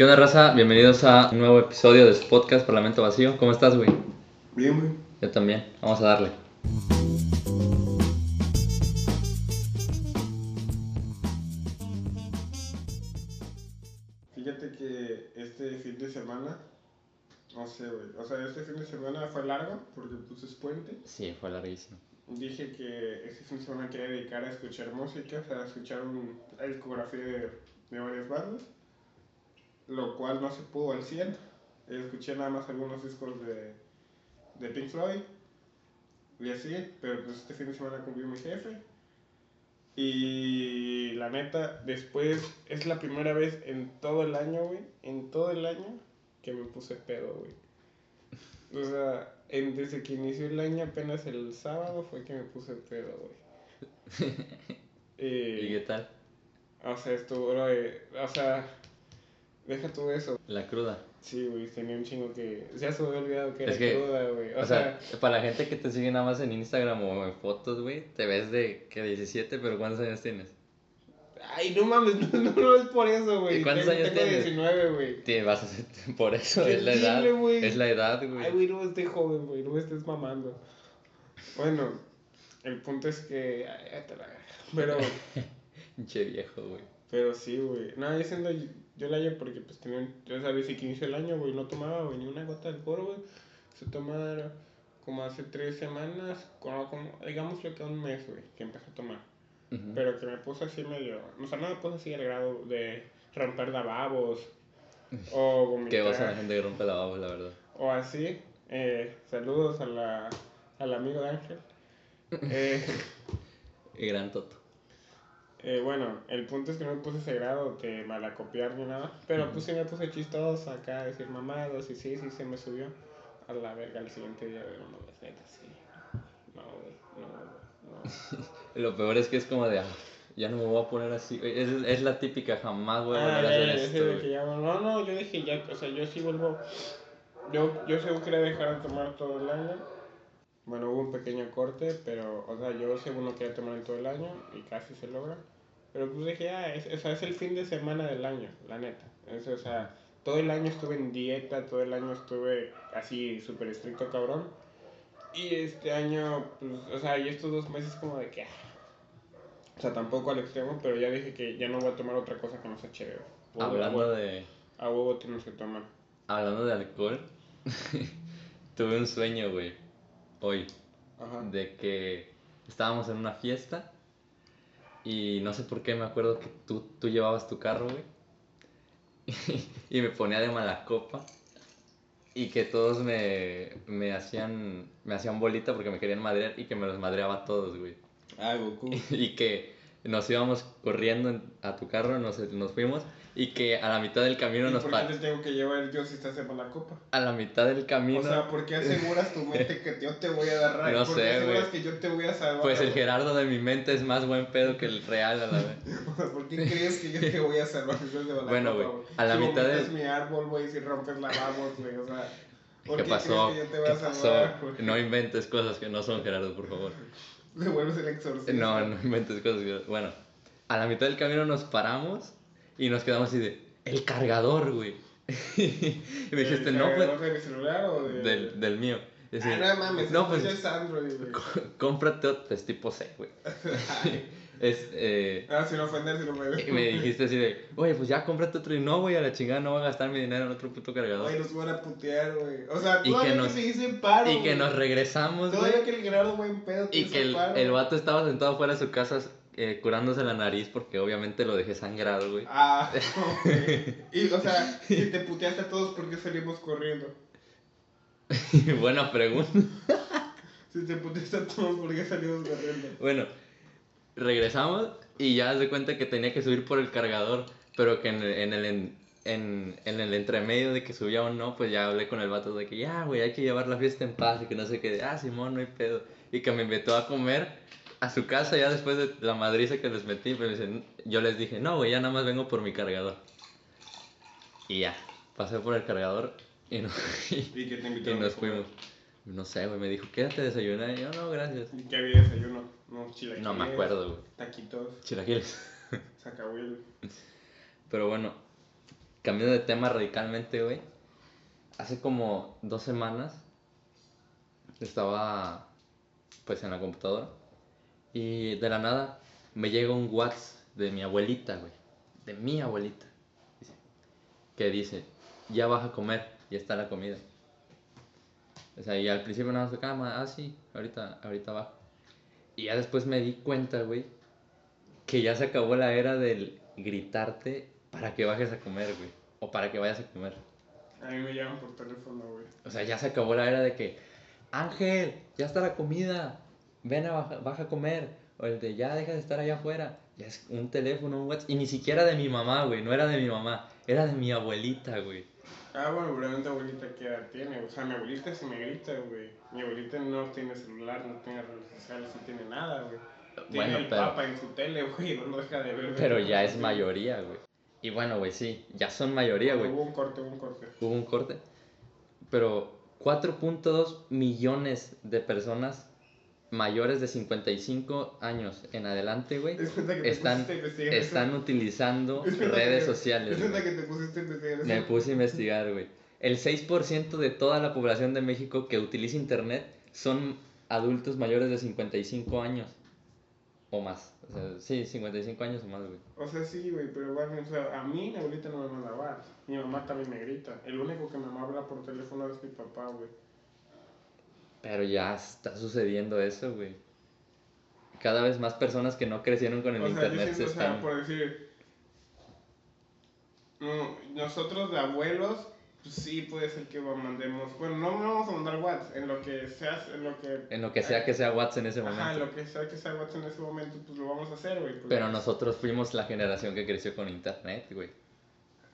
¿Qué onda, raza? Bienvenidos a un nuevo episodio de su podcast Parlamento Vacío. ¿Cómo estás, güey? Bien, güey. Yo también. Vamos a darle. Fíjate que este fin de semana, no sé, güey. O sea, este fin de semana fue largo porque es puente. Sí, fue larguísimo. Dije que este fin de semana quería dedicar a escuchar música, o sea, a escuchar un, la discografía de, de varias bandas, lo cual no se pudo al 100. Escuché nada más algunos discos de, de Pink Floyd y así, pero pues este fin de semana cumplió mi jefe. Y la neta, después es la primera vez en todo el año, güey, en todo el año que me puse pedo, güey. O sea, en- desde que inició el año, apenas el sábado fue que me puse pedo, güey. ¿Y qué Eh, tal? o sea, estuvo, eh, o sea, deja tú eso. La cruda. Sí, güey, tenía un chingo que, ya se me había olvidado que era Es que, cruda, güey. O, O sea, para la gente que te sigue nada más en Instagram o en fotos, güey, te ves de que 17, pero ¿cuántos años tienes? ay, no mames, no, no, no es por eso, güey. ¿Y cuántos Tengo- años tengo tienes? 19, güey. Te vas a hacer por eso, ¿Qué es la edad. güey? Es la edad, Ay, güey. güey, no estés joven, güey, no me estés mamando. Bueno, el punto es que. ay, ya te la- Pero, Pinche viejo, güey. pero sí, güey. No, yo siendo yo el año porque, pues, tenía. Yo sabía si que inició el año, güey, no tomaba, güey, ni una gota de alcohol, güey. Se tomaba como hace tres semanas, como, como, digamos lo que un mes, güey, que empecé a tomar. Pero que me puse así medio. O sea, no me puse así al grado de romper lavabos. O vomitar. Qué osa la gente que rompe lavabos, la verdad. O así. Eh, saludos a la, al amigo de Ángel. Eh, Y gran toto. Eh, bueno, el punto es que no me puse ese grado de malacopiar ni nada. Pero pues sí me puse chistoso acá, decir mamados y sí, sí se me subió. A la verga el siguiente día de no, mames, neta, sí. No, no, güey, no. Lo peor es que es como de, ah, ya no me voy a poner así. Es, es la típica, jamás voy a Ah, a hacer esto. de güey. que ya, no, no, yo dije ya, o sea, yo sí vuelvo. Yo, yo según quería dejar de tomar todo el año. Bueno, hubo un pequeño corte, pero, o sea, yo según no quería tomar en todo el año y casi se logra. Pero pues dije, ah, es, o sea, es el fin de semana del año, la neta. Es, o sea, todo el año estuve en dieta, todo el año estuve así súper estricto, cabrón. Y este año, pues, o sea, y estos dos meses como de que, ah, o sea, tampoco al extremo, pero ya dije que ya no voy a tomar otra cosa que no sea chévere. Hablando de, A huevo tienes que tomar. hablando de alcohol, tuve un sueño, güey, hoy. Ajá. de que estábamos en una fiesta y no sé por qué me acuerdo que tú, tú llevabas tu carro, güey. y me ponía de mala copa y que todos me, me hacían me hacían bolita porque me querían madrear y que me los madreaba a todos, güey. Ah, Goku. Y que nos íbamos corriendo en- a tu carro, nos, nos fuimos y que a la mitad del camino ¿Y nos por qué te tengo que llevar yo si estás en la copa? a la mitad del camino O sea, ¿por qué aseguras tu mente que yo te voy a dar rayo? No ¿Por sé, qué aseguras güey. que yo te voy a salvar? pues el? Gerardo de mi mente es más buen pedo que el real a la vez. ¿Por qué crees que yo te voy a salvar si estás de la Bueno, güey, a la si mitad del- mi árbol, güey, si rompes lavabos, güey, o sea... ¿Por ¿Qué qué pasó? crees que yo te ¿Qué voy a pasó? salvar, güey? No inventes cosas que no son, Gerardo, por favor. Te vuelves el exorcista. No, no inventes cosas que... Bueno, a la mitad del camino nos paramos y nos quedamos así de... El cargador, güey. y me dijiste, ¿El no, pues... de mi celular o de...? Del, del mío. Así, Ah, no mames, no, pues... es Android, güey. Cómprate otro... Pues tipo C, güey. es... Eh... Ah, sin ofender, sin ofender. Y me dijiste así de, oye, pues ya cómprate otro. Y no, güey, a la chingada no voy a gastar mi dinero en otro puto cargador. Güey, nos van a putear, güey. O sea, Y todavía que que, nos- se dice paro, y que güey. nos regresamos, güey. Todavía que el Gerardo buen pedo te Y que el, paro. el vato estaba sentado fuera de su casa eh, curándose la nariz porque obviamente lo dejé sangrado, güey. Ah. Y, o sea, si te puteaste a todos, ¿por qué salimos corriendo? Buena pregunta. Si te puteaste a todos, ¿por qué salimos corriendo? Bueno, regresamos y ya se cuenta que tenía que subir por el cargador, pero que en el, en el, en, en- en el entremedio de que subía o no, pues ya hablé con el vato de que ya, güey, hay que llevar la fiesta en paz y que no sé qué, ah, Simón, no hay pedo. Y que me invitó a comer a su casa ya después de la madriza que les metí, pero dicen, yo les dije, no, güey, ya nada más vengo por mi cargador. Y ya, pasé por el cargador y, no, y, Y que te y invitaron nos fuimos. No sé, güey, me dijo, quédate a desayunar. Y yo, no, gracias. ¿Y qué había desayuno? No, chilaquiles. No me acuerdo, güey. Taquitos, Chilaquiles. sacahuil. Pero bueno, cambiando de tema radicalmente, güey. Hace como dos semanas estaba pues en la computadora y de la nada me llega un WhatsApp de mi abuelita, güey. De mi abuelita. Que dice, ya vas a comer, ya está la comida. O sea, y al principio nada más cama, ah, sí, ahorita, ahorita bajo. Y ya después me di cuenta, güey, que ya se acabó la era del gritarte para que bajes a comer, güey. O para que vayas a comer. A mí me llaman por teléfono, güey. O sea, ya se acabó la era de que, Ángel, ya está la comida, ven a baja, baja a comer. O el de, ya deja de estar allá afuera. Ya es un teléfono, un WhatsApp. Y ni siquiera de mi mamá, güey, no era de mi mamá, era de mi abuelita, güey. Ah, bueno, probablemente abuelita qué edad tiene. O sea, mi abuelita sí me grita, güey. Mi abuelita no tiene celular, no tiene redes sociales, no tiene nada, güey. Tiene Bueno, el pero- papa en su tele, güey, no deja de ver. Pero ya es mayoría, güey. Y bueno, güey, sí, ya son mayoría, güey. Hubo un corte, hubo un corte. Hubo un corte. Pero 4.2 millones de personas mayores de 55 años en adelante, güey, Es están, a están utilizando Es redes que- sociales. Es que te pusiste a investigar. Me puse a investigar, güey. El 6% de toda la población de México que utiliza internet son adultos mayores de 55 años o más. O sea, sí, 55 años o más, güey. O sea, sí, güey, pero bueno, o sea, a mí mi abuelita no me manda WhatsApp. Mi mamá también me grita. El único que me habla por teléfono es mi papá, güey. Pero ya está sucediendo eso, güey. Cada vez más personas que no crecieron con el O sea, internet se siento, o sea, están... por decir, mm, nosotros de abuelos, pues sí puede ser que mandemos, bueno, no vamos a mandar WhatsApp, en lo que sea, en lo que... En lo que sea que sea WhatsApp en ese Ajá, en momento. lo que sea que sea WhatsApp en ese momento, pues lo vamos a hacer, güey. pues, Pero nosotros fuimos la generación que creció con internet, güey.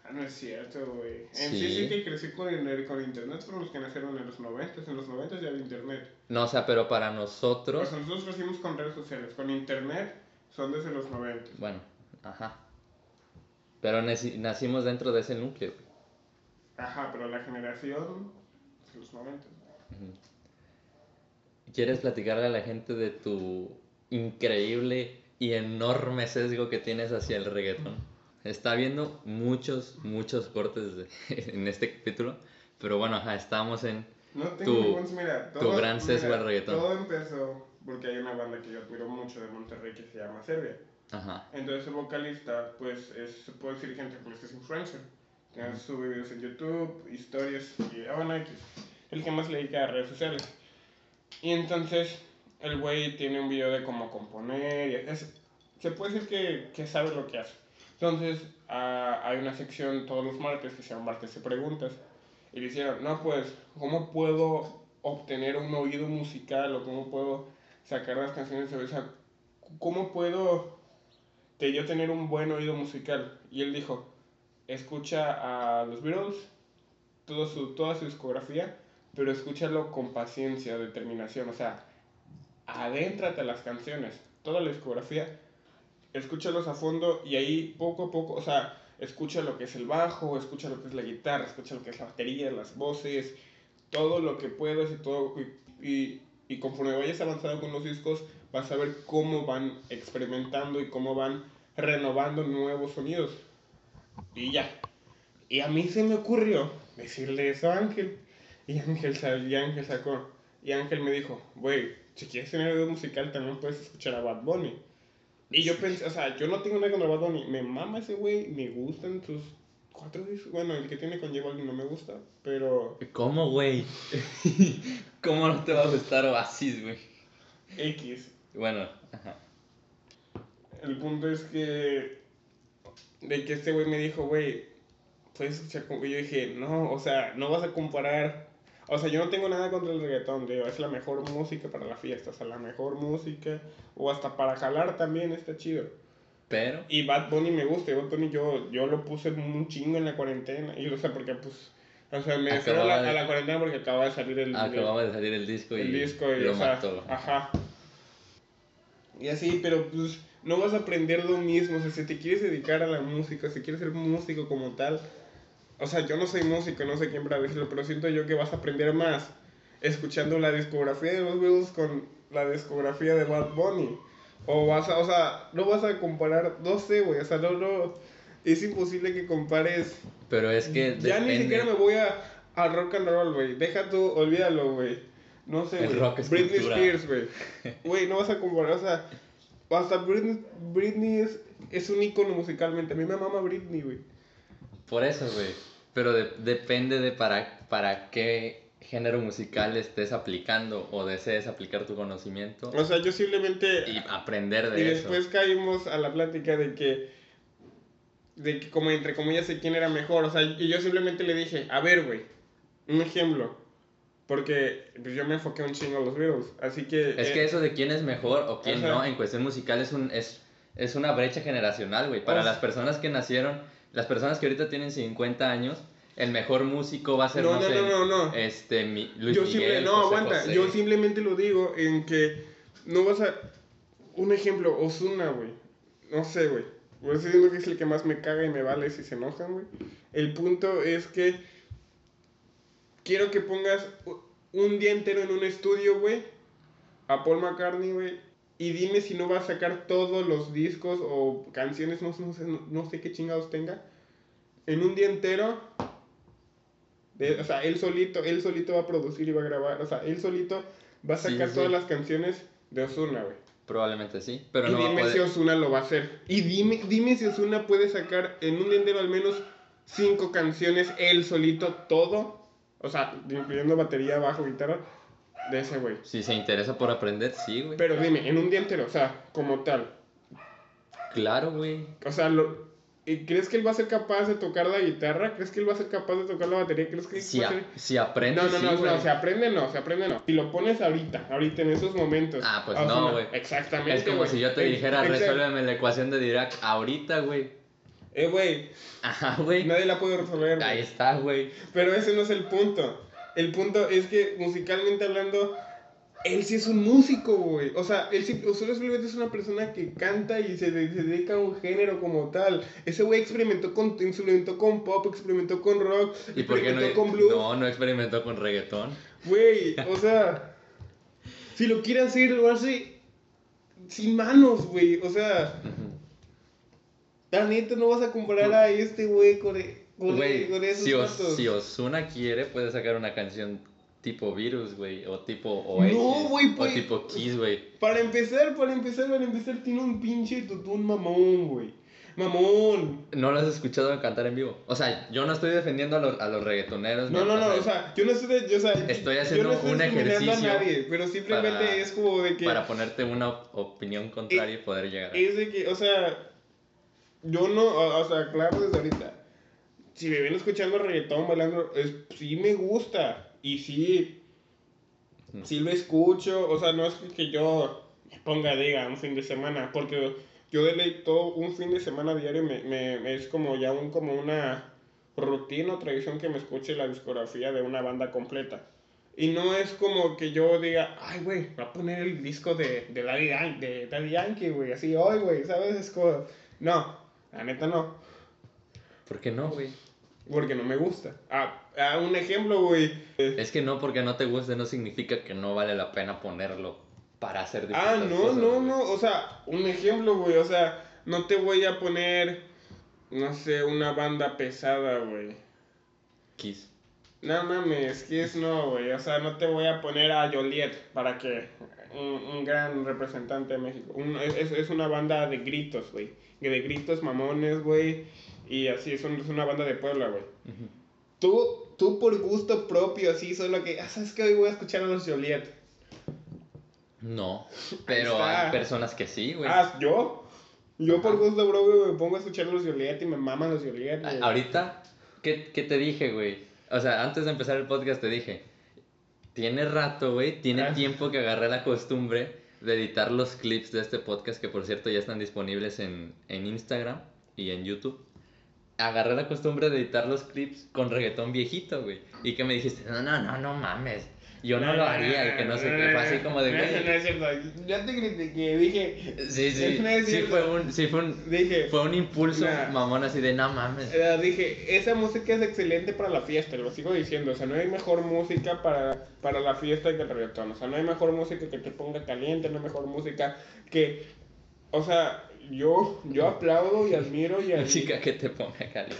Ah, no es cierto, güey. En Sí. sí sí que crecí con, el- con internet, fueron los que nacieron en los 90, en los 90 ya había internet. No, o sea, pero para nosotros... sea, nosotros crecimos con redes sociales, con internet son desde los 90. Bueno, ajá. Pero naci- nacimos dentro de ese núcleo, güey. Ajá, pero la generación de los 90. Ujú. ¿Quieres platicarle a la gente de tu increíble y enorme sesgo que tienes hacia el reggaetón? Está viendo muchos, muchos cortes de- en este capítulo, pero bueno, ajá, estamos en... No tengo Tu- ningún, mira, tu gran sesgo al reggaetón. Todo empezó porque hay una banda que yo admiro mucho de Monterrey que se llama Serbia. Ajá, Entonces el vocalista, pues, es, se puede decir gente que es influencer. Que sube videos en YouTube, historias y, ah, bueno. El que más le dedica a redes sociales. Y entonces el güey tiene un video de cómo componer. y es- se puede decir que, que sabe lo que hace. Entonces ah, hay una sección todos los martes que se llama Martes de Preguntas. Y le hicieron, no, pues, ¿cómo puedo obtener un oído musical o cómo puedo sacar las canciones o sea, ¿Cómo puedo que yo tener un buen oído musical? Y él dijo, escucha a los Beatles, todo su, toda su discografía, pero escúchalo con paciencia, determinación, o sea, adéntrate a las canciones, toda la discografía, escúchalos a fondo y ahí poco a poco, o sea, escucha lo que es el bajo, escucha lo que es la guitarra, escucha lo que es la batería, las voces, todo lo que puedas y todo, y, y, y conforme vayas avanzando con los discos, vas a ver cómo van experimentando y cómo van renovando nuevos sonidos. Y ya. Y a mí se me ocurrió decirle eso a Ángel. Y Ángel, y Ángel sacó. Y Ángel me dijo, güey, si quieres tener oído musical también puedes escuchar a Bad Bunny. Y yo pensé, o sea, yo no tengo nada contra Bad Bunny. Me mama ese güey, me gustan sus cuatro discos. Bueno, el que tiene con J Balvin no me gusta, pero ¿Cómo, güey? ¿Cómo no te va a gustar Oasis, güey? X. Bueno, ajá. El punto es que. De que este güey me dijo, güey, puedes escuchar como. Y yo dije, no, o sea, no vas a comparar. O sea, yo no tengo nada contra el reggaetón, digo, es la mejor música para la fiesta, o sea, la mejor música, o hasta para jalar también está chido. Pero, Y Bad Bunny me gusta, y Bad Bunny yo, yo lo puse un chingo en la cuarentena, y o sea, porque pues, o sea, me refiero a la, Acababa de- a la cuarentena porque acaba de salir el, acababa de salir el disco y el disco y, lo o sea, mató. Ajá. Y así, pero pues no vas a aprender lo mismo. O sea, si te quieres dedicar a la música, si quieres ser músico como tal. O sea, yo no soy músico, no sé quién para decirlo, pero siento yo que vas a aprender más escuchando la discografía de los Beatles con la discografía de Bad Bunny. O vas a, o sea, no vas a comparar, no sé, güey, o sea, no, no, es imposible que compares Pero es que Ya ni depende- siquiera me voy a, a rock and roll, güey. Deja tú, olvídalo, güey. No sé, El güey. rock es Britney cultura. Spears, güey. Güey, no vas a comparar, o sea, hasta Britney, Britney es, es un icono musicalmente. A mí me mama Britney, güey. Por eso, güey. Pero de- depende de para, para qué género musical estés aplicando o desees aplicar tu conocimiento O sea, yo simplemente... y aprender de Y eso. después caímos a la plática de que, de que como entre comillas sé quién era mejor. O sea, y yo simplemente le dije, a ver, güey, un ejemplo. Porque pues, yo me enfoqué un chingo a los Beatles. Así que... Es eh, que eso de quién es mejor o quién Ajá. no en cuestión musical es, un, es, es una brecha generacional, güey. Para O sea- las personas que nacieron, las personas que ahorita tienen 50 años, el mejor músico va a ser, No, no, no, sé, no, no, no. Este, mi- Luis yo Miguel, simple- no, José aguanta. José. Yo simplemente lo digo en que no vas a... Un ejemplo, Osuna, güey. No sé, güey. Voy decir que es el que más me caga y me vale si se enojan, güey. El punto es que quiero que pongas un día entero en un estudio, güey, a Paul McCartney, güey, y dime si no va a sacar todos los discos o canciones, no, no sé, no, sé qué chingados tenga, en un día entero. de- o sea, él solito, él solito va a producir y va a grabar, o sea, él solito va a Sí, sacar sí. todas las canciones de Osuna, güey. Probablemente sí, pero y no va a dime poder... si Osuna lo va a hacer. Y dime, dime si Osuna puede sacar en un día entero al menos cinco canciones él solito, todo. O sea, incluyendo batería, bajo, guitarra, de ese güey. Si se interesa por aprender, sí, güey. Pero dime, en un día entero, o sea, como tal. Claro, güey. O sea, lo, ¿y ¿crees que él va a ser capaz de tocar la guitarra? ¿Crees que él va a ser capaz de tocar la batería? ¿Crees que Si, a ser... si aprende, No, no, sí, no, no, se aprende no, se aprende no. Si lo pones ahorita, ahorita en esos momentos. Ah, pues a no, güey. Exactamente. Es como güey. si yo te dijera, exact- resuélveme la ecuación de Dirac ahorita, güey. Eh, güey, Ajá, güey. nadie la puede resolver. Ahí está, güey. Pero ese no es el punto. El punto es que musicalmente hablando, él sí es un músico, güey. O sea, él sí, solo simplemente es una persona que canta y se, de- se dedica a un género como tal. Ese güey experimentó con, experimentó con pop, experimentó con rock, ¿Y por qué no? experimentó con blues. No, no experimentó con reggaetón. Güey, o sea, si lo quiere hacer, lo hace sin manos, güey. O sea, la neta no vas a comparar a este güey con, con, Güey, con esos si, Os- Ozuna quiere, puede sacar una canción tipo Virus, güey, o tipo No, güey, o pues- tipo Kiss, güey. Para empezar, para empezar, para empezar, tiene un pinche tutún mamón, güey. Mamón. ¿No lo has escuchado cantar en vivo? O sea, yo no estoy defendiendo a los, a los reggaetoneros. No, no, no, o sea, yo no estoy, de- yo, o sea, Estoy yo haciendo no estoy un ejercicio a nadie, pero simplemente para- es como de que Para ponerte una opinión contraria y poder llegar a... es de que, o sea, yo no, o, o sea, claro desde ahorita. Si me ven escuchando reggaetón, bailando, es, sí me gusta y sí, sí lo escucho, o sea, no es que, yo me ponga, diga, un fin de semana, porque yo de ley todo un fin de semana diario me, me, es como ya un, como una rutina o tradición que me escuche la discografía de una banda completa. Y no es como que yo diga, ay, güey, voy a poner el disco de, de Daddy, Yan- de Daddy Yankee, güey, así hoy, güey, ¿sabes? Es como, no, la neta no, ¿Por qué no, güey? Porque no me gusta. Ah, ah, un ejemplo, güey. Es que no porque no te guste no significa que no vale la pena ponerlo para hacer Ah, no, cosas, no, güey. no, o sea, un ejemplo, güey, o sea, no te voy a poner, no sé, una banda pesada, güey. Kiss. No mames, es no, güey. O sea, no te voy a poner a Joliet para que. Un, un gran representante de México. Un- es- es una banda de gritos, güey. De gritos mamones, güey. Y así, es, un- es una banda de Puebla, güey. Ujú. Tú, tú por gusto propio, así, solo que. Ah, ¿sabes qué? Hoy voy a escuchar a los Joliet. No, pero hay personas que sí, güey. Ah, ¿yo? Yo por Ajá. gusto propio me pongo a escuchar a los Joliet y me maman los Joliet, güey. Ahorita, ¿qué, ¿qué te dije, güey? O sea, antes de empezar el podcast te dije, tiene rato, güey, tiene Ah. tiempo que agarré la costumbre de editar los clips de este podcast, que por cierto ya están disponibles en, en Instagram y en YouTube. Agarré la costumbre de editar los clips con reggaetón viejito, güey. Y que me dijiste, no, no, no, no mames. Yo no lo haría y que no sé qué. Fue así como de, No, es cierto. Ya te critiqué, dije. Sí, sí, sí fue un, sí fue un, Dije. fue un impulso mamón así de, no mames. Eh, dije, esa música es excelente para la fiesta, lo sigo diciendo. O sea, no hay mejor música para, para la fiesta que el reggaetón. O sea, no hay mejor música que te ponga caliente, no hay mejor música que. O sea, yo, yo aplaudo y admiro y admiro. Música que te ponga caliente.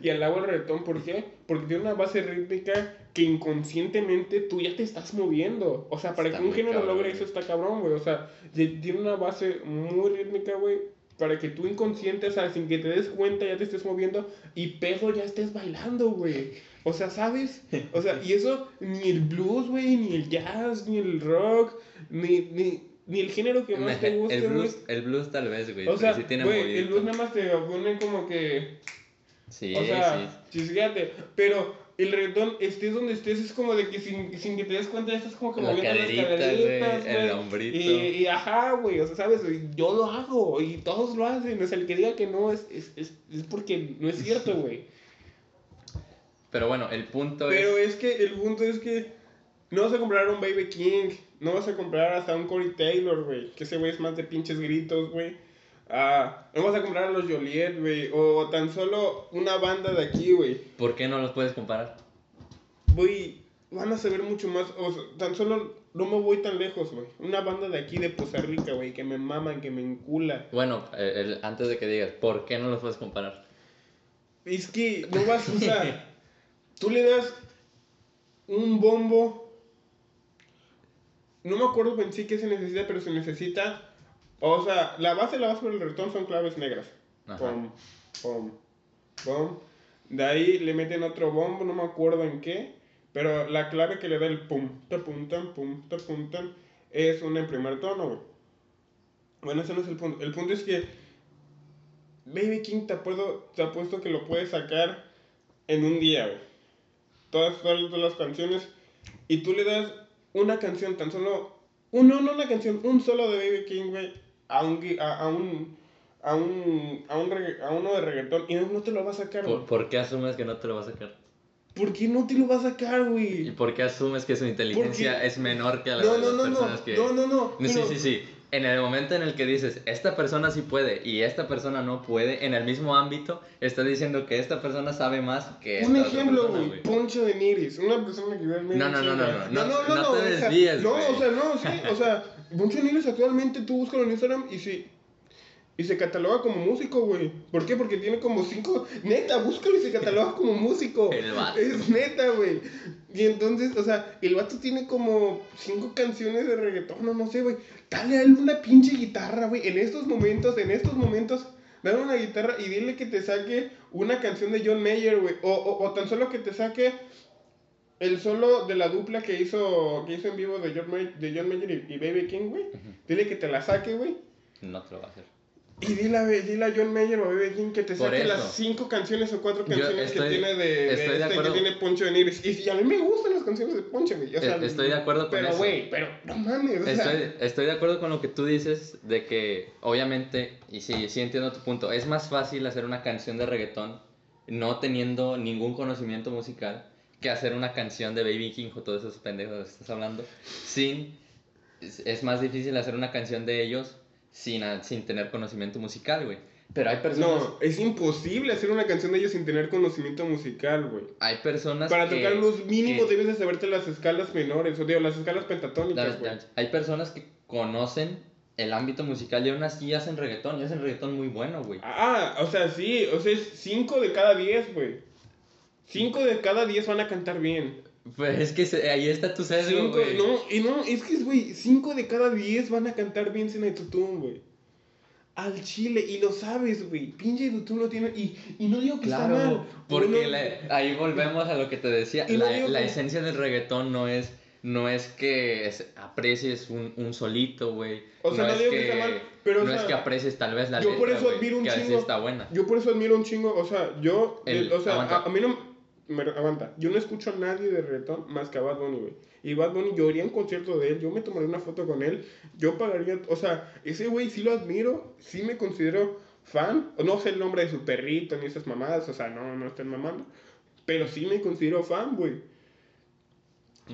y alabo el reggaetón. ¿Por qué? Porque tiene una base rítmica que inconscientemente tú ya te estás moviendo. O sea, para Está que un género cabrón, logre eso está cabrón, güey. O sea, tiene una base muy rítmica, güey. Para que tú inconsciente, o sea, sin que te des cuenta, ya te estés moviendo y pedo ya estés bailando, güey. O sea, ¿sabes? O sea, y eso ni el blues, güey, ni el jazz, ni el rock, ni, ni, ni el género que más te guste, el, güey. blues, el blues tal vez, güey. O sea, sí tiene güey, el blues nada más te pone como que Sí, o sea, sí. chisguéate. Pero el reggaetón, estés donde estés, es como de que sin, sin que te des cuenta, estás como que La moviendo las caderita, caderitas, güey, el hombrito. Y, y ajá, güey, o sea, ¿sabes? Yo lo hago y todos lo hacen. O sea, el que diga que no es, es, es, es porque no es cierto, güey. Pero bueno, el punto Pero es... es que el punto es que no vas a comprar un Baby King, no vas a comprar hasta un Corey Taylor, güey, que ese güey es más de pinches gritos, güey. Ah, no vas a comprar a los Joliet, güey, o tan solo una banda de aquí, güey. ¿Por qué no los puedes comparar? Güey, van a saber mucho más, o sea, tan solo no me voy tan lejos, güey. Una banda de aquí de Poza Rica, güey, que me maman, que me encula. Bueno, eh, el- antes de que digas, ¿por qué no los puedes comparar? Es que no vas, o sea, tú le das un bombo. No me acuerdo en sí qué se necesita, pero se necesita. O sea, la base, la base del reggaetón son claves negras. Ajá. Pom, pom, pom. De ahí le meten otro bombo, no me acuerdo en qué. Pero la clave que le da el pum, ta pum, tan, pum, ta pum, tan, es una en primer tono, güey. Bueno, ese no es el punto. El punto es que Baby King te, puedo, te apuesto que lo puedes sacar en un día, güey. Todas, todas, todas las canciones. Y tú le das una canción, tan solo. Un, no, una canción, un solo de Baby King, güey. A un, a, a un. A un. A un regga- a uno de reggaetón. Y no, te lo va a sacar. ¿Por, por qué asumes que no te lo va a sacar? ¿Por qué no te lo va a sacar, ¿Y güey? por qué asumes que su inteligencia es menor que la No, de las no, no. personas que... No, no, no. No, Sí, pero- sí, sí. En el momento en el que dices, esta persona sí puede y esta persona no puede, en el mismo ámbito, estás diciendo que esta persona sabe más que esta otra ejemplo, persona, güey, Poncho de Niris, una persona que realmente No, no, no, no, chinga. no, no, no te o sea, desvíes, No, o sea, no, sí, o sea, Poncho de Niris actualmente tú búscalo en Instagram y sí y se cataloga como músico, güey. ¿Por qué? Porque tiene como cinco. Neta, búscalo y se cataloga como músico. El vato. Es neta, güey. Y entonces, o sea, el vato tiene como cinco canciones de reggaetón, no, no sé, güey. Dale a él una pinche guitarra, güey. En estos momentos, en estos momentos, dale una guitarra y dile que te saque una canción de John Mayer, güey. O, o, o tan solo que te saque el solo de la dupla que hizo, que hizo en vivo de John Mayer, de John Mayer y, y Baby King, güey. Dile que te la saque, güey. No te lo va a hacer. Y dile a, dile a John Mayer o a Baby King que te Por saque eso. las cinco canciones o cuatro canciones estoy- que tiene de, de este, que tiene Poncho de Nigris. Y, y a mí me gustan las canciones de Poncho, güey. O sea, estoy de acuerdo con pero, eso. güey, pero no mames, o sea, Estoy, estoy de acuerdo con lo que tú dices de que obviamente, y sí, sí entiendo tu punto, es más fácil hacer una canción de reggaetón no teniendo ningún conocimiento musical que hacer una canción de Baby King o todos esos pendejos que estás hablando sin... Es, es más difícil hacer una canción de ellos sin, sin tener conocimiento musical, güey. Pero hay personas... No, es imposible hacer una canción de ellos sin tener conocimiento musical, güey. Hay personas Para que- tocar los mínimos que- debes de saberte las escalas menores, o digo, las escalas pentatónicas, güey. Hay personas que conocen el ámbito musical y aún así hacen reggaetón y hacen reggaetón muy bueno, güey. Ah, o sea, sí, o sea, es 5 de cada 10, güey. 5 de cada 10 van a cantar bien. Pues es que se- ahí está tu sesgo, güey. no, y no, es que, güey, 5 de cada 10 van a cantar bien sin autotune, güey. Al chile, y lo sabes, güey. Pinche autotune lo tiene. Y, y no digo que está mal. Claro, porque no- la- ahí volvemos a lo que te decía. Y no La, la que- esencia del reggaetón no es, no es que es- aprecies un, un solito, güey. O sea, no es digo que está mal, pero, o no es sea, que aprecies tal vez la yo letra, por eso admiro un que chingo- está buena. Yo por eso admiro un chingo, o sea, yo, El- el- o sea, a, a mí no, me, aguanta, yo no escucho a nadie de reggaetón más que a Bad Bunny, güey. Y Bad Bunny, yo iría a un concierto de él, yo me tomaría una foto con él, yo pagaría, o sea, ese güey sí lo admiro, sí me considero fan, no sé el nombre de su perrito ni esas mamadas, o sea, no, no estén mamando, pero sí me considero fan, güey.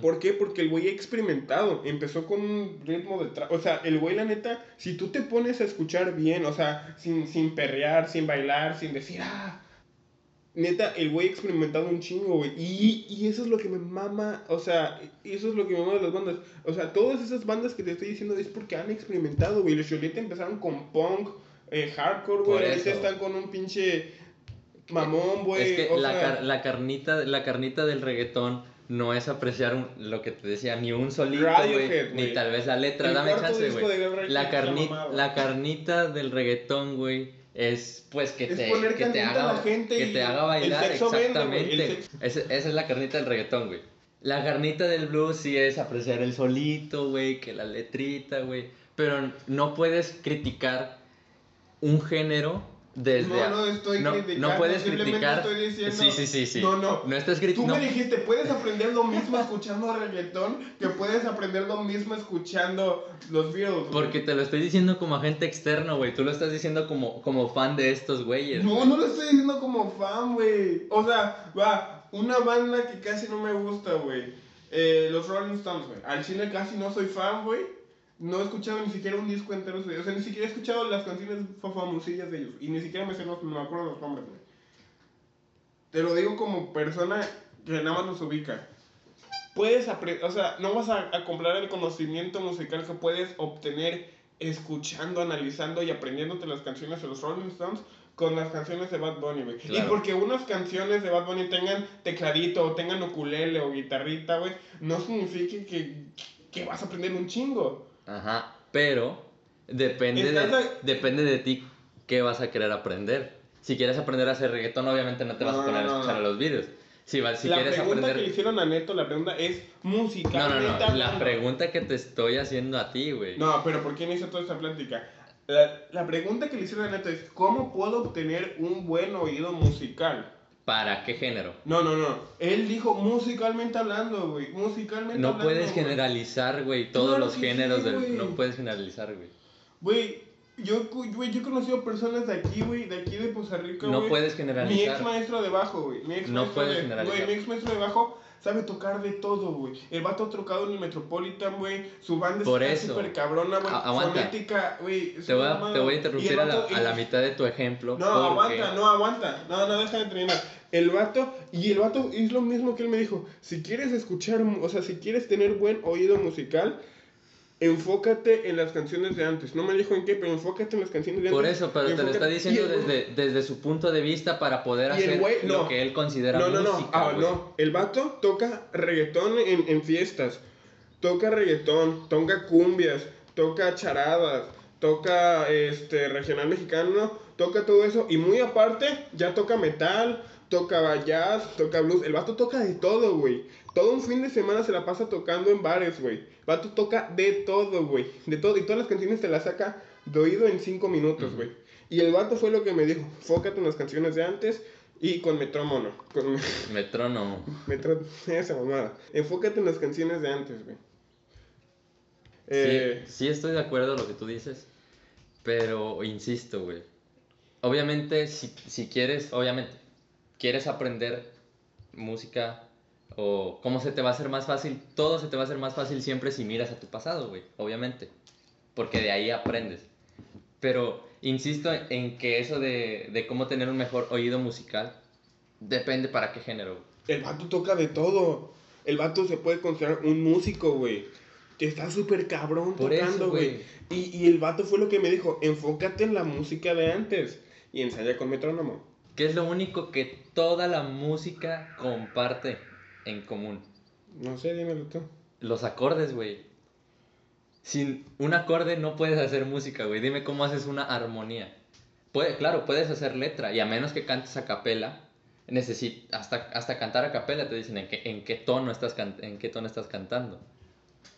¿Por qué? Porque el güey ha experimentado. Empezó con un ritmo de trap. O sea, el güey, la neta, si tú te pones a escuchar bien, o sea, sin, sin perrear, sin bailar, sin decir, ah. Neta, el güey ha experimentado un chingo, güey. Y, y eso es lo que me mama. O sea, eso es lo que me mama de las bandas. O sea, todas esas bandas que te estoy diciendo es porque han experimentado, güey. Los Joliet empezaron con punk, eh, hardcore, güey. Ahorita están con un pinche mamón, güey. Es que o la, sea, car- la, carnita, la carnita del reggaetón no es apreciar un- lo que te decía, ni un solito, güey, ni tal vez la letra, El dame chance, güey. La, carni- la carnita del reggaetón, güey, es pues que Es te, que te haga, la gente que te haga bailar, el sexo vende, güey, el exactamente. sexo- Ese- esa es la carnita del reggaetón, güey. La carnita del blues sí es apreciar el solito, güey, que la letrita, güey. Pero no puedes criticar un género desde... No, no estoy no, criticando, no puedes simplemente criticar... estoy diciendo- Sí, sí, sí, sí. No, no. No estás Tú criticando... me dijiste, puedes aprender lo mismo escuchando reggaetón que puedes aprender lo mismo escuchando los Beatles. Porque te lo estoy diciendo como agente externo, güey. Tú lo estás diciendo como, como fan de estos güeyes. No, no lo estoy diciendo como fan, güey. O sea, va, una banda que casi no me gusta, güey. Eh, los Rolling Stones, güey. Al chile casi no soy fan, güey. No he escuchado ni siquiera un disco entero ellos. O sea, ni siquiera he escuchado las canciones fa- famosillas de ellos. Y ni siquiera me sé los, me acuerdo los nombres, güey. Te lo digo como persona que nada más los ubica. Puedes aprender, o sea, no vas a, a comprar el conocimiento musical que puedes obtener escuchando, analizando y aprendiéndote las canciones de los Rolling Stones con las canciones de Bad Bunny, güey. Y Claro. porque unas canciones de Bad Bunny tengan tecladito o tengan ukulele o guitarrita, güey, no significa que, que vas a aprender un chingo. Ajá. Pero depende de, depende de ti qué vas a querer aprender. Si quieres aprender a hacer reggaetón, obviamente no te vas No, a poner no, a escuchar no. los vídeos. Si, vas- si la quieres pregunta aprender... que le hicieron a Neto, la pregunta es No, no, musicalmente no. La pregunta que te estoy haciendo a ti, güey. No, pero ¿por qué no hizo toda esta plática? La, la pregunta que le hicieron a Neto es, ¿cómo puedo obtener un buen oído musical? ¿Para qué género? No, no, no. Él dijo musicalmente hablando, güey. Musicalmente No hablando. puedes güey. generalizar, güey, todos Claro los que géneros sí, del... güey. No puedes generalizar, güey. Güey, yo, güey, yo he conocido personas de aquí, güey, de aquí de Costa Rica, No güey. puedes Mi ex generalizar. maestro de bajo, güey. Mi ex No maestro puedes de, generalizar. güey, mi ex maestro de bajo sabe tocar de todo, güey. El vato ha tocado en el Metropolitan, güey. Su banda Por está súper cabrona, güey. Fonética, güey. Te voy, a, mamada. te voy a Y interrumpir a la, a la mitad de tu ejemplo. No, porque- aguanta, no, aguanta. No, no, deja de terminar. El vato, y el vato es lo mismo que él me dijo. Si quieres escuchar, o sea, si quieres tener buen oído musical, enfócate en las canciones de antes. No me dijo en qué, pero enfócate en las canciones de Por antes. eso, pero te lo está diciendo el- desde, desde su punto de vista para poder hacer güey- lo no. que él considera No, no, no. música. Ah, güey. no. El vato toca reggaetón en, en fiestas. Toca reggaetón, toca cumbias, toca charadas, toca este regional mexicano, toca todo eso. Y muy aparte, ya toca metal, toca jazz, toca blues. El vato toca de todo, güey. Todo un fin de semana se la pasa tocando en bares, güey. Vato toca de todo, güey. De todo. Y todas las canciones te las saca de oído en cinco minutos, güey. Y el vato fue lo que me dijo, fócate en las canciones de antes y con metrónomo. Con Metrónomo. metro... Esa mamada. Enfócate en las canciones de antes, güey. Eh, Sí, sí estoy de acuerdo en lo que tú dices, pero insisto, güey. Obviamente, si, si quieres, obviamente, quieres aprender música o cómo se te va a hacer más fácil, todo se te va a hacer más fácil siempre si miras a tu pasado, güey, obviamente, porque de ahí aprendes. Pero insisto en que eso de, de cómo tener un mejor oído musical depende para qué género. güey. El vato toca de todo. El vato se puede considerar un músico, güey. Que está súper cabrón Por tocando, eso, güey. Y, y el vato fue lo que me dijo, enfócate en la música de antes. Y ensaya con metrónomo. ¿Qué es lo único que toda la música comparte en común? No sé, dímelo tú. Los acordes, güey. Sin un acorde no puedes hacer música, güey. Dime cómo haces una armonía. Puede, claro, puedes hacer letra y a menos que cantes a capela, necesit hasta, hasta cantar a capela te dicen en qué, en qué tono estás en qué tono estás cantando.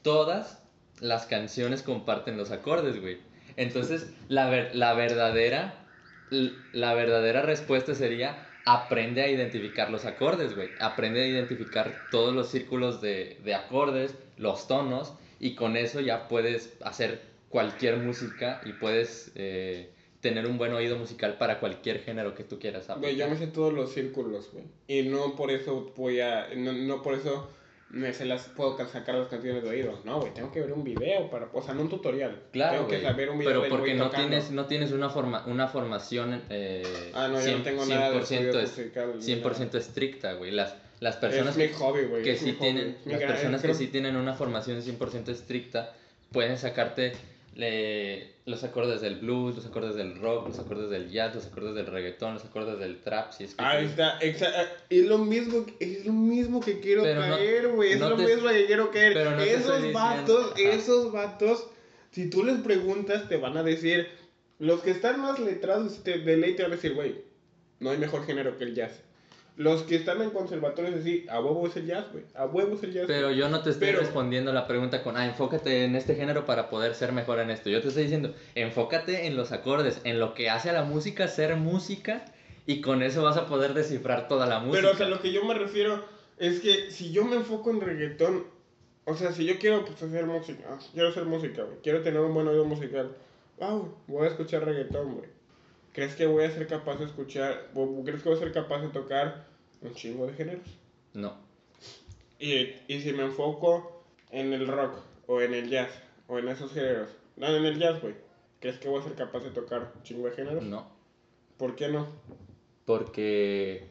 Todas las canciones comparten los acordes, güey. Entonces, la, ver- la verdadera la verdadera respuesta sería aprende a identificar los acordes, güey. Aprende a identificar todos los círculos de, de acordes, los tonos, y con eso ya puedes hacer cualquier música y puedes eh, tener un buen oído musical para cualquier género que tú quieras Güey, yo me sé todos los círculos, güey. Y no por eso voy a. No, no por eso me se las puedo ca- sacar las canciones de oído. No, güey, tengo que ver un video para. O sea, no un tutorial. Claro, Tengo que saber un video pero del porque no tocando. tienes, no tienes una, forma, una formación eh, Ah, no, yo no 100%, tengo nada de 100% estudio es- musical, ni 100% estricta, güey. Las, las personas es mi hobby, güey. que es sí mi tienen, hobby. Las personas que creo- sí tienen una formación 100% estricta pueden sacarte le- los acordes del blues, los acordes del rock, los acordes del jazz, los acordes del reggaetón, los acordes del trap, si es que... Ahí está, es lo mismo, es lo mismo que quiero Pero caer, güey, es no lo te- mismo que quiero caer. pero no esos vatos, esos vatos, si tú les preguntas, te van a decir, los que están más letrados de ley te van a decir, güey, no hay mejor género que el jazz. Los que están en conservatorios así, a huevo es el jazz, güey, a huevo es el jazz. Pero yo no te estoy Pero- respondiendo la pregunta con, ah, enfócate en este género para poder ser mejor en esto. Yo te estoy diciendo, enfócate en los acordes, en lo que hace a la música ser música y con eso vas a poder descifrar toda la música. Pero o sea, lo que yo me refiero es que si yo me enfoco en reggaetón, o sea, si yo quiero pues, hacer música, ah, quiero hacer música, güey, quiero tener un buen oído musical, wow, voy a escuchar reggaetón, güey. ¿Crees que voy a ser capaz de escuchar, o crees que voy a ser capaz de tocar un chingo de géneros? No. Y, y si me enfoco en el rock, o en el jazz, o en esos géneros, no, en el jazz, güey, ¿crees que voy a ser capaz de tocar un chingo de géneros? No. ¿Por qué no? Porque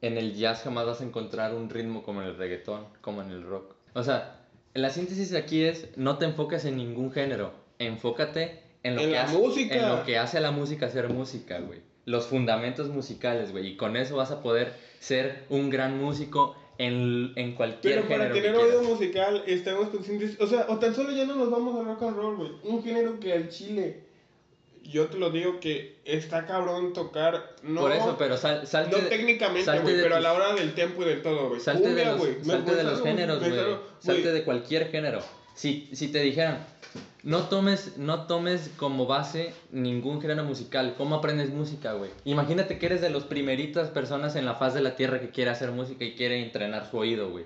en el jazz jamás vas a encontrar un ritmo como en el reggaetón, como en el rock. O sea, la síntesis aquí es, no te enfoques en ningún género, enfócate en lo, En que, la hace, música. en lo que hace a la música ser música, güey. Los fundamentos musicales, güey. Y con eso vas a poder ser un gran músico en, en cualquier Pero para tener oído musical estamos conscientes, o sea, o tan solo ya no nos vamos al rock and roll, güey. Un género que al chile, yo te lo digo que está cabrón tocar, no, Por eso, pero sal- salte, no de- técnicamente, güey, pero a la hora del tempo y de todo, güey. Salte de los. Me- salte de los géneros, güey. Salte de cualquier género. Si, si te dijeran, no tomes, no tomes como base ningún género musical, ¿cómo aprendes música, güey? Imagínate que eres de las primeritas personas en la faz de la tierra que quiere hacer música y quiere entrenar su oído, güey.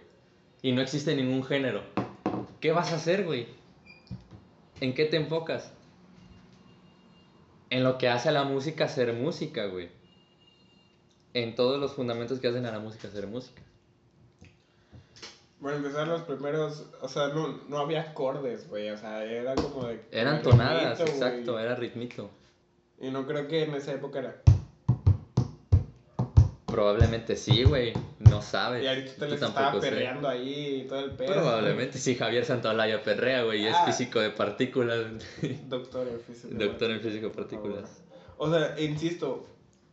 Y no existe ningún género. ¿Qué vas a hacer, güey? ¿En qué te enfocas? En lo que hace a la música ser música, güey. En todos los fundamentos que hacen a la música ser música. Bueno, empezar los primeros, o sea, no, no había acordes, güey, o sea, era como de... Eran tonadas, ritmito, güey. exacto, era ritmito. Y no creo que en esa época era... Probablemente sí, güey. No sabes. Y ahorita te les estaba sé. perreando ahí y todo el pedo. Probablemente sí, Javier Santolaya perrea, güey, y es Ah. físico de partículas. Doctor en física. Doctor en físico de partículas. O sea, insisto,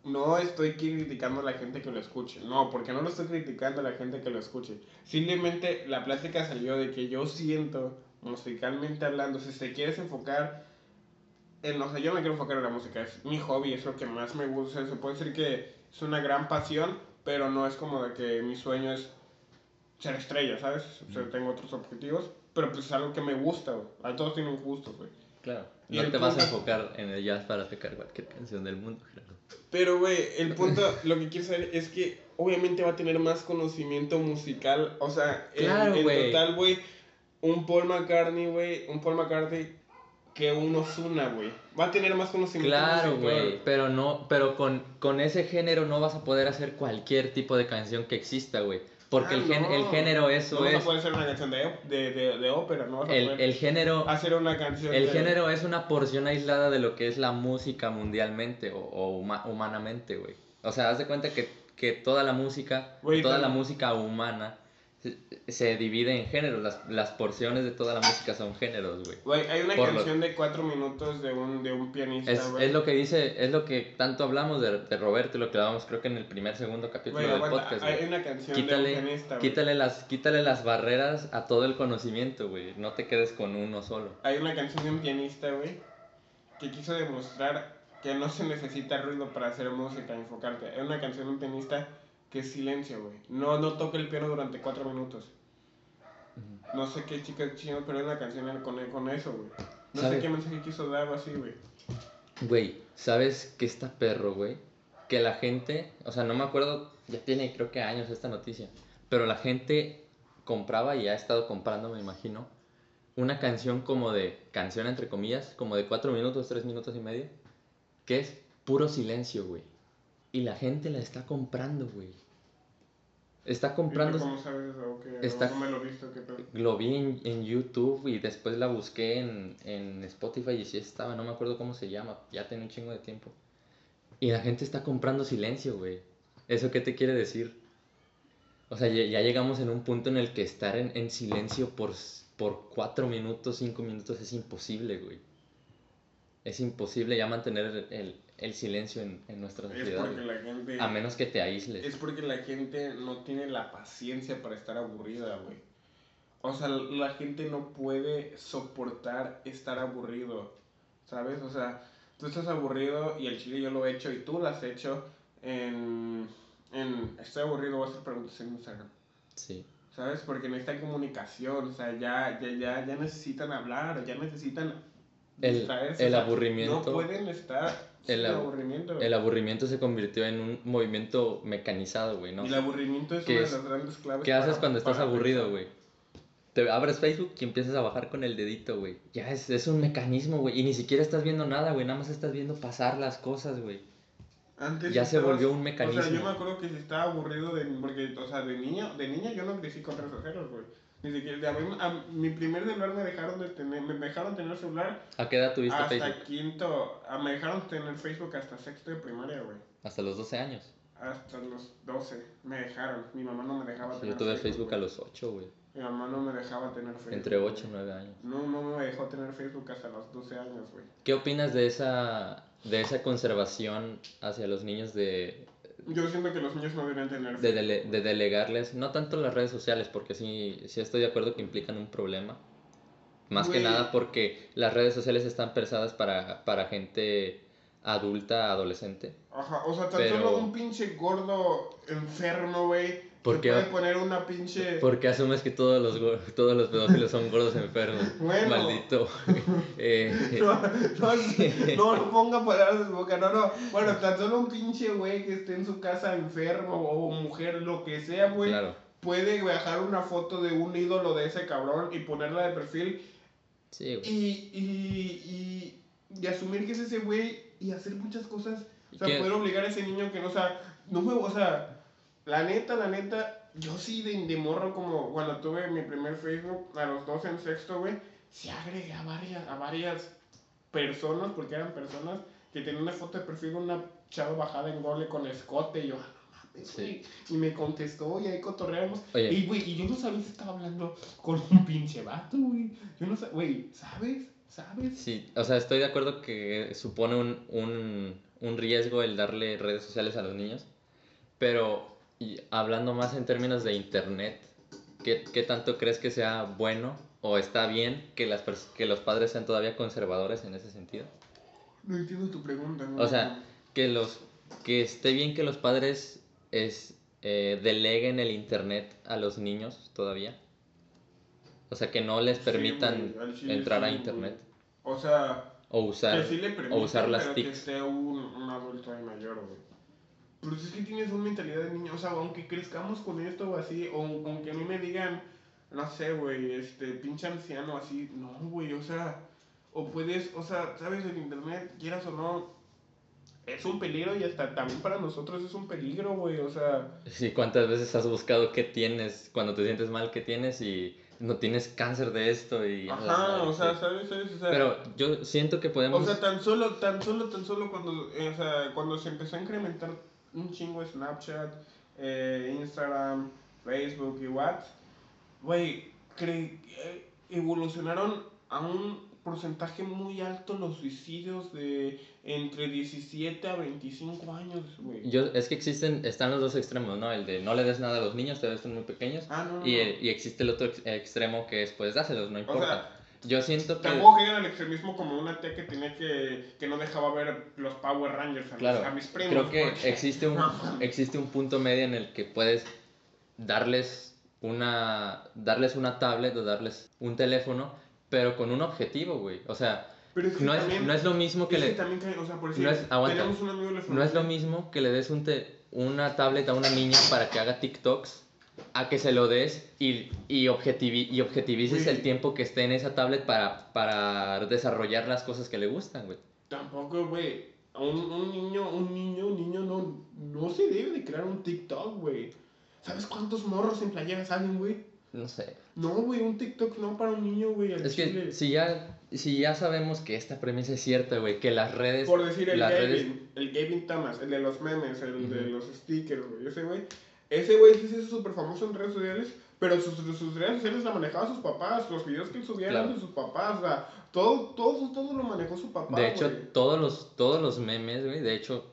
no estoy criticando a la gente que lo escuche. No, porque no lo estoy criticando a la gente que lo escuche. Simplemente la plática salió de que yo siento, musicalmente hablando, si te quieres enfocar en, o sea, yo me quiero enfocar en la música, es mi hobby, es lo que más me gusta. Se puede decir que es una gran pasión, pero no es como de que mi sueño es ser estrella, ¿sabes? O sea, tengo otros objetivos, pero pues es algo que me gusta, güey. A todos tienen gustos, güey. Claro. No te vas a enfocar en el jazz para sacar cualquier canción del mundo, Gerardo. Pero, güey, el punto, lo que quiero saber es que obviamente va a tener más conocimiento musical. O sea, en- Claro, total, güey, un Paul McCartney, güey, un Paul McCartney que un Ozuna, güey. Va a tener más conocimiento Claro, musical. güey, pero no, pero con, con ese género no vas a poder hacer cualquier tipo de canción que exista, güey. Porque Ah, el, gen- no. el género eso no es. a poder hacer una canción de, de, de, de ópera, no El, el género. hacer una canción El género es una porción aislada de lo que es la música mundialmente o, o huma- humanamente, güey. O sea, haz de cuenta que, que toda la música, toda la música humana se, divide en géneros. Las, las porciones de toda la música son géneros, güey. Güey, hay una por lo- canción de cuatro minutos de un, de un pianista, Es, güey. es lo que dice, es lo que tanto hablamos de, de Roberto y lo que hablábamos creo que en el primer, segundo capítulo Güey, del aguanta, podcast, hay güey. una canción Quítale, de un pianista, quítale, las, quítale las barreras a todo el conocimiento, güey. No te quedes con uno solo. Hay una canción de un pianista, güey, que quiso demostrar que no se necesita ruido para hacer música, enfocarte. Hay una canción de un pianista que es silencio, güey. No, no toca el piano durante cuatro minutos. No sé qué chica chino, pero hay una canción con, con eso, güey. No sé qué mensaje quiso dar o así, güey. Güey, ¿sabes qué está perro, güey? Que la gente, o sea, no me acuerdo, ya tiene creo que años esta noticia, pero la gente compraba y ha estado comprando, me imagino, una canción como de, canción entre comillas, como de cuatro minutos, tres minutos y medio, que es puro silencio, güey. Y la gente la está comprando, güey. Está comprando... ¿Cómo sabes eso? Que Está- no me lo visto, qué. Lo vi en, en YouTube y después la busqué en, en Spotify y sí estaba, no me acuerdo cómo se llama, ya tiene un chingo de tiempo. Y la gente está comprando silencio, güey. ¿Eso qué te quiere decir? O sea, ya, ya llegamos en un punto en el que estar en, en silencio por, por cuatro minutos, cinco minutos es imposible, güey. es imposible ya mantener el, el, el silencio en, en nuestra sociedad. la gente... A menos que te aísles. Es porque la gente no tiene la paciencia para estar aburrida, güey. O sea, la gente no puede soportar estar aburrido, ¿sabes? O sea, tú estás aburrido y el chile yo lo he hecho y tú lo has hecho en... en estoy aburrido, voy a hacer preguntas en Instagram. Sí. ¿Sabes? Porque necesitan comunicación, o sea, ya, ya, ya, ya necesitan hablar, ya necesitan El- aburrimiento- No pueden estar el ab- aburrimiento. El aburrimiento se convirtió en un movimiento mecanizado, güey, ¿no? Y el aburrimiento es ¿Qué una de las grandes claves. ¿Qué haces para- cuando estás aburrido, güey? Te abres Facebook y empiezas a bajar con el dedito, güey. Ya es, es un mecanismo, güey. Y ni siquiera estás viendo nada, güey. Nada más estás viendo pasar las cosas, güey. Antes Ya se volvió un O sea, mecanismo. yo me acuerdo que si estaba aburrido de porque o sea, de niño, de niña yo no crecí con redes sociales, güey. Ni siquiera de a mí- a- mi primer celular me dejaron de tener me dejaron tener celular ¿A qué edad tuviste hasta Facebook? quinto, ah, me dejaron tener Facebook hasta sexto de primaria, güey. Hasta los 12 años. Hasta los 12 me dejaron. Mi mamá no me dejaba tener Yo tuve Facebook a güey. los 8, güey. Mi mamá no me dejaba tener Facebook. Entre güey. 8 y 9 años. No, no me dejó tener Facebook hasta los 12 años, güey. ¿Qué opinas de esa, de esa conservación hacia los niños de, Yo siento que los niños no deberían tener de, dele- de delegarles, no tanto las redes sociales, porque sí, sí estoy de acuerdo que implican un problema. Más que nada porque las redes sociales están pensadas para, para gente adulta, adolescente. Ajá, o sea, tan Pero- solo un pinche gordo enfermo, güey. ¿Por que qué? puede poner una pinche. Porque asumes que todos los, todos los pedófilos son gordos enfermos. Bueno. Maldito. Eh, No, no, no, no ponga palabras en su boca, no, no. Bueno, tan solo un pinche güey que esté en su casa enfermo o mujer, lo que sea, güey, claro. puede bajar una foto de un ídolo de ese cabrón y ponerla de perfil Sí, güey. y, y, y, y asumir que es ese güey y hacer muchas cosas. O sea, ¿Qué? poder obligar a ese niño que no, o sea, no me, o sea, la neta, la neta, yo sí de, de morro como cuando tuve mi primer Facebook a los 12 en sexto, güey, sí agregué a varias, a varias personas, porque eran personas que tenían una foto de perfil una chava bajada en gole con escote y yo, ah, Sí. güey. Y me contestó y ahí cotorreamos. Oye. Y, güey, y yo no sabía si estaba hablando con un pinche vato, güey. Yo no sabía, güey, ¿sabes? ¿Sabes? Sí, o sea, estoy de acuerdo que supone un, un, un riesgo el darle redes sociales a los niños, pero y hablando más en términos de internet, ¿qué, qué tanto crees que sea bueno o está bien que, las que los padres sean todavía conservadores en ese sentido? No entiendo tu pregunta, ¿no? O sea, que los que esté bien que los padres es, eh, deleguen el internet a los niños todavía. O sea, que no les Sí, permitan güey, al chile entrar a sí, internet güey. O sea, o usar que sí le permitan, usar las pero TICs. que esté un, un adulto ahí mayor, güey. Pero si es que tienes una mentalidad de niño, o sea, aunque crezcamos con esto o así, o aunque a mí me digan, no sé, güey, este, pinche anciano así, no, güey, o sea, o puedes, o sea, sabes, el internet, quieras o no, es un peligro y hasta también para nosotros es un peligro, güey, o sea, Sí, ¿cuántas veces has buscado qué tienes cuando te sientes mal, qué tienes y no tienes cáncer de esto y... ajá, madre, o sea, sabes, sabes, o sea, Pero yo siento que podemos... O sea, tan solo, tan solo, tan solo cuando, eh, o sea, cuando se empezó a incrementar un chingo Snapchat, eh, Instagram, Facebook y WhatsApp, güey, eh, evolucionaron a un porcentaje muy alto los suicidios de entre 17 a 25 años, güey. Yo, es que existen, están los dos extremos, ¿no? El de no le des nada a los niños, todavía están muy pequeños. Ah, no, no, Y, no. el- y existe el otro ex- extremo que es, pues, dáselos, no O importa. sea, yo siento que... Tampoco llegan al extremismo como una tía que tenía que, que no dejaba ver los Power Rangers a, mis- a mis primos. creo que porque- existe un, existe un punto medio en el que puedes darles una, darles una tablet o darles un teléfono, pero con un objetivo, güey. O sea, Pero es que no es, también- no es lo mismo que Es que le... también cae- o sea, por decir, No es- aguanta. tenemos un amigo de la No es lo mismo que le des un te- una tablet a una niña para que haga TikToks a que se lo des y, y, objetivi- y objetivices Güey. el tiempo que esté en esa tablet para, para desarrollar las cosas que le gustan, güey. Tampoco, güey. Un, un niño, un niño, un niño no, no se debe de crear un TikTok, güey. ¿Sabes cuántos morros en playera salen, güey? No sé. No, güey, un TikTok no para un niño, güey. Es que chile. si ya, si ya sabemos que esta premisa es cierta, güey, que las redes... Por decir, el las Gavin, redes el Gavin Thomas, el de los memes, el de Ujú. los stickers, güey. Ese güey, ese güey sí se hizo súper famoso en redes sociales, pero sus, sus redes sociales la manejaban sus papás, los videos que él subía eran Claro. de sus papás, o sea, todo, todo, todo lo manejó su papá, De hecho, todos los, todos los memes, güey, de hecho,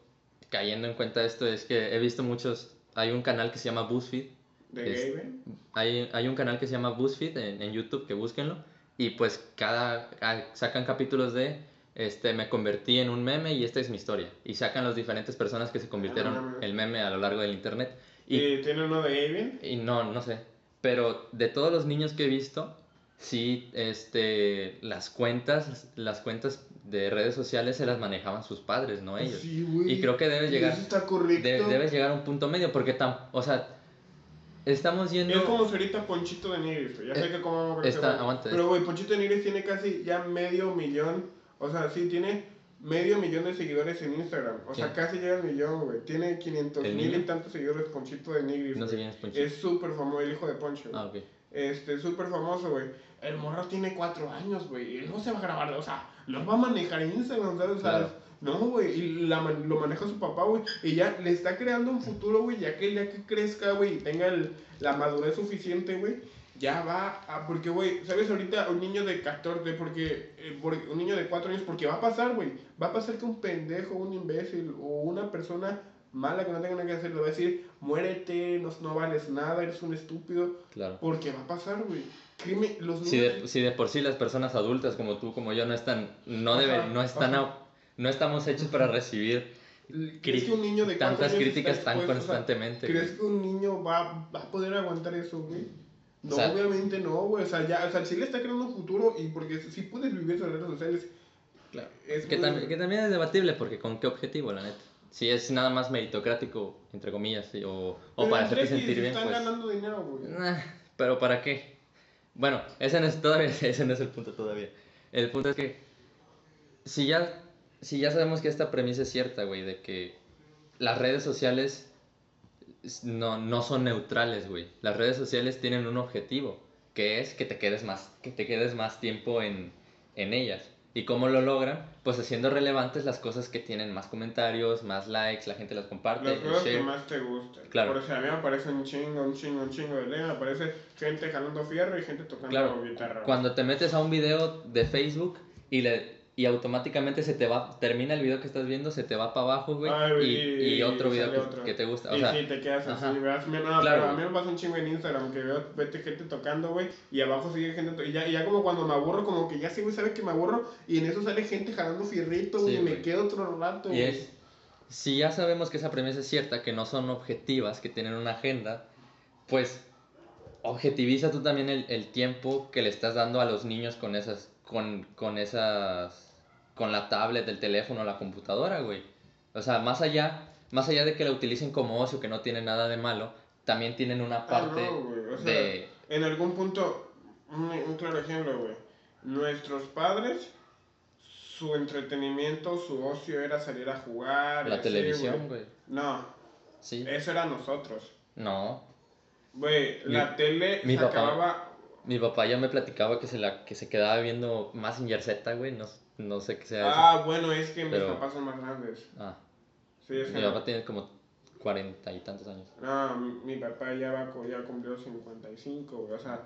cayendo en cuenta de esto, es que he visto muchos, hay un canal que se llama BuzzFeed, De es- gay, hay, hay un canal que se llama BuzzFeed en, en YouTube, que búsquenlo, y pues cada, ah, sacan capítulos de, este, me convertí en un meme y esta es mi historia, y sacan las diferentes personas que se convirtieron mames. el meme a lo largo del internet, y Y tiene uno de Aven. Y no, no sé. Pero de todos los niños que he visto, sí, este, las cuentas, las cuentas de redes sociales se las manejaban sus padres, no ellos. Sí, güey. Y creo que debe Y llegar, Eso está correcto. de- debe llegar a un punto medio, porque tan, o sea, estamos yendo... Es como si ahorita Ponchito de Nigris. Ya sé Eh, que como está- aguanta. Pero, güey, Ponchito de Nigris tiene casi ya medio millón. O sea, sí, tiene medio millón de seguidores en Instagram. O sea, casi llega al millón, güey. Tiene 500 ¿El mil y tantos seguidores Ponchito de Nigris. No sé quién es Ponchito. Es súper famoso, el hijo de Poncho. Ah, ok. Este, súper famoso, güey. El morro tiene cuatro años, güey. Él no se va a grabar, o sea, lo va a manejar en Instagram, ¿sabes? O sea, Claro. No, güey, y la man- lo maneja su papá, güey. Y ya le está creando un futuro, güey, ya que día que crezca, güey, y tenga el- la madurez suficiente, güey, ya va a. Porque, güey, ¿sabes? Ahorita un niño de 14, porque. eh, por- un niño de 4 años, porque va a pasar, güey. Va a pasar que un pendejo, un imbécil o una persona mala que no tenga nada que hacer le va a decir: muérete, no, no vales nada, eres un estúpido. Claro. Porque va a pasar, güey. Los Si niños. de, si de por sí las personas adultas como tú, como yo, no están, no Ajá, deben, no están, a- no estamos hechos para recibir ¿Crees que un niño de tantas críticas tan expuesto? O sea, constantemente. ¿Crees que un niño va, va a poder aguantar eso, güey? No, O sea- obviamente no, güey. O sea, ya, o sea, sí le está creando un futuro y porque si puedes vivir sobre redes sociales. Claro. Es Que, muy- tam- que también es debatible, porque con qué objetivo, la neta. Si es nada más meritocrático, entre comillas, sí, o, o para hacerte sentir bien, están pues... ganando dinero, güey. nah, pero ¿para qué? Bueno, ese no es, todavía, ese no es el punto todavía. El punto es que si ya, si ya sabemos que esta premisa es cierta, güey, de que las redes sociales no, no son neutrales, güey. Las redes sociales tienen un objetivo, que es que te quedes más, que te quedes más tiempo en, en ellas. ¿Y cómo lo logran? Pues haciendo relevantes las cosas que tienen más comentarios, más likes, la gente las comparte, Las cosas que más te gustan. Claro. Por eso a mí me aparece un chingo, un chingo, un chingo de ley. Me aparece gente jalando fierro y gente tocando Claro, guitarra. Cuando te metes a un video de Facebook y le y automáticamente se te va, termina el video que estás viendo, se te va para abajo, güey, Ay, y, y otro video que, otro. que te gusta. O y sea, sí, te quedas así, ajá. ¿verdad? No, Claro, pero a mí me pasa un chingo en Instagram que veo vete gente tocando, güey, y abajo sigue gente y ya, y ya como cuando me aburro, como que ya sí, güey, sabe que me aburro, y en eso sale gente jalando fierrito, güey, y me quedo otro rato, Y es, si ya sabemos que esa premisa es cierta, que no son objetivas, que tienen una agenda, pues objetiviza tú también el, el tiempo que le estás dando a los niños con esas, con, con esas, con la tablet, el teléfono, la computadora, güey. O sea, más allá, más allá de que la utilicen como ocio, que no tiene nada de malo, también tienen una Ah, parte no, güey, o sea, de... en algún punto, un, un claro ejemplo, güey, nuestros padres, su entretenimiento, su ocio era salir a jugar, La así, televisión, güey. No, Sí. eso era nosotros. No. Güey, la tele mi se papá- acababa Mi papá ya me platicaba que se, la, que se quedaba viendo Mazinger Z, güey. No, no sé qué sea eso. Ah, bueno, es que mis Pero- papás son más grandes. Ah, Sí, es que mi no. papá tiene como cuarenta y tantos años. No, mi, mi papá ya, va, ya cumplió 55, güey. O sea,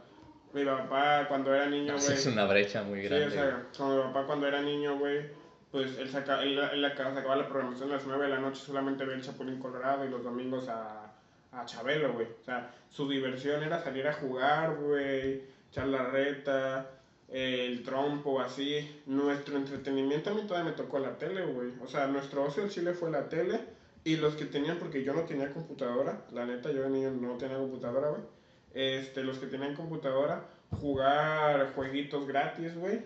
mi papá cuando era niño, Eso güey. es una brecha muy Sí, grande. o sea, mi papá cuando era niño, güey, pues él, saca, él, él acá- sacaba la programación a las 9 de la noche, solamente veía el Chapulín Colorado y los domingos a, a Chabelo, güey. O sea, su diversión era salir a jugar, güey, echar reta, el trompo, así. Nuestro entretenimiento a mí todavía me tocó la tele, güey. O sea, nuestro ocio en Chile fue la tele y los que tenían, porque yo no tenía computadora, la neta, yo de niño no tenía computadora, güey. Este, los que tenían computadora, jugar jueguitos gratis, güey.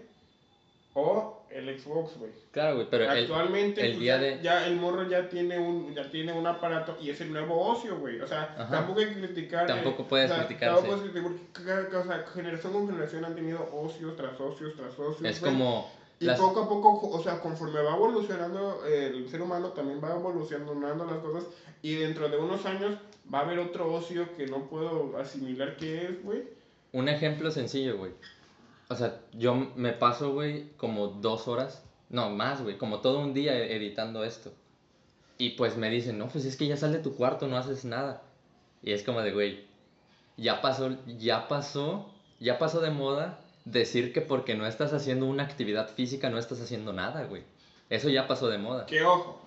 O el Xbox, güey. Claro, güey, pero el, Actualmente el pues, día ya, de- ya el morro ya tiene un ya tiene un aparato y es el nuevo ocio, güey. O sea, Ajá. tampoco hay que criticar. eh, Tampoco puedes o sea, criticar, Tampoco puedes criticar porque o sea, generación con generación han tenido ocios tras ocios tras ocios. es güey. como... Y las- poco a poco, o sea, conforme va evolucionando eh, el ser humano, también va evolucionando las cosas. Y dentro de unos años va a haber otro ocio que no puedo asimilar qué es, güey. Un ejemplo sencillo, güey. O sea, yo me paso, güey, como dos horas, no, más, güey, como todo un día editando esto. Y pues me dicen, no, pues es que ya sal de tu cuarto, no haces nada. Y es como de, güey, ya pasó, ya pasó, ya pasó de moda decir que porque no estás haciendo una actividad física no estás haciendo nada, güey. Eso ya pasó de moda. Que ojo,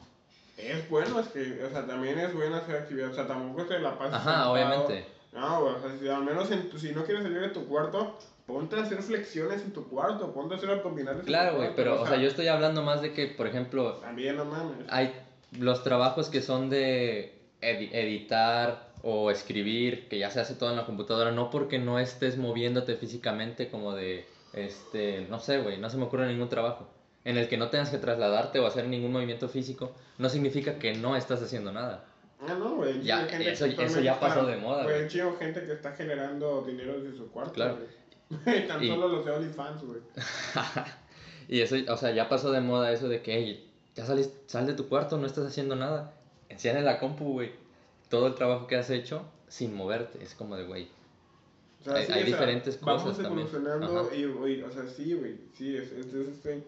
es bueno, es que, o sea, también es bueno hacer actividad, o sea, tampoco te la pasas. Ajá, sentado. obviamente. No, güey, o sea, si al menos en tu- si no quieres salir de tu cuarto, ponte a hacer flexiones en tu cuarto, ponte a hacer abdominales Claro, güey, pero, o sea, yo estoy hablando más de que, por ejemplo, También, no mames. hay los trabajos que son de edi- editar o escribir, que ya se hace todo en la computadora, no porque no estés moviéndote físicamente como de, este, no sé, güey, no se me ocurre ningún trabajo en el que no tengas que trasladarte o hacer ningún movimiento físico, no significa que no estás haciendo nada. Ah, no, güey. Ya, eso- eso ya pasó de moda, Güey, chingo gente que está generando dinero desde su cuarto. Claro. Tan Y- solo los de OnlyFans, güey. y eso, o sea, ya pasó de moda eso de que, hey, ya sales, sal de tu cuarto, no estás haciendo nada. Enciende la compu, güey. Todo el trabajo que has hecho sin moverte, es como de, güey. O sea, Hay- sí, hay o sea, diferentes vamos cosas también. evolucionando y, güey, o sea, sí, güey. Sí, es, es, es- estoy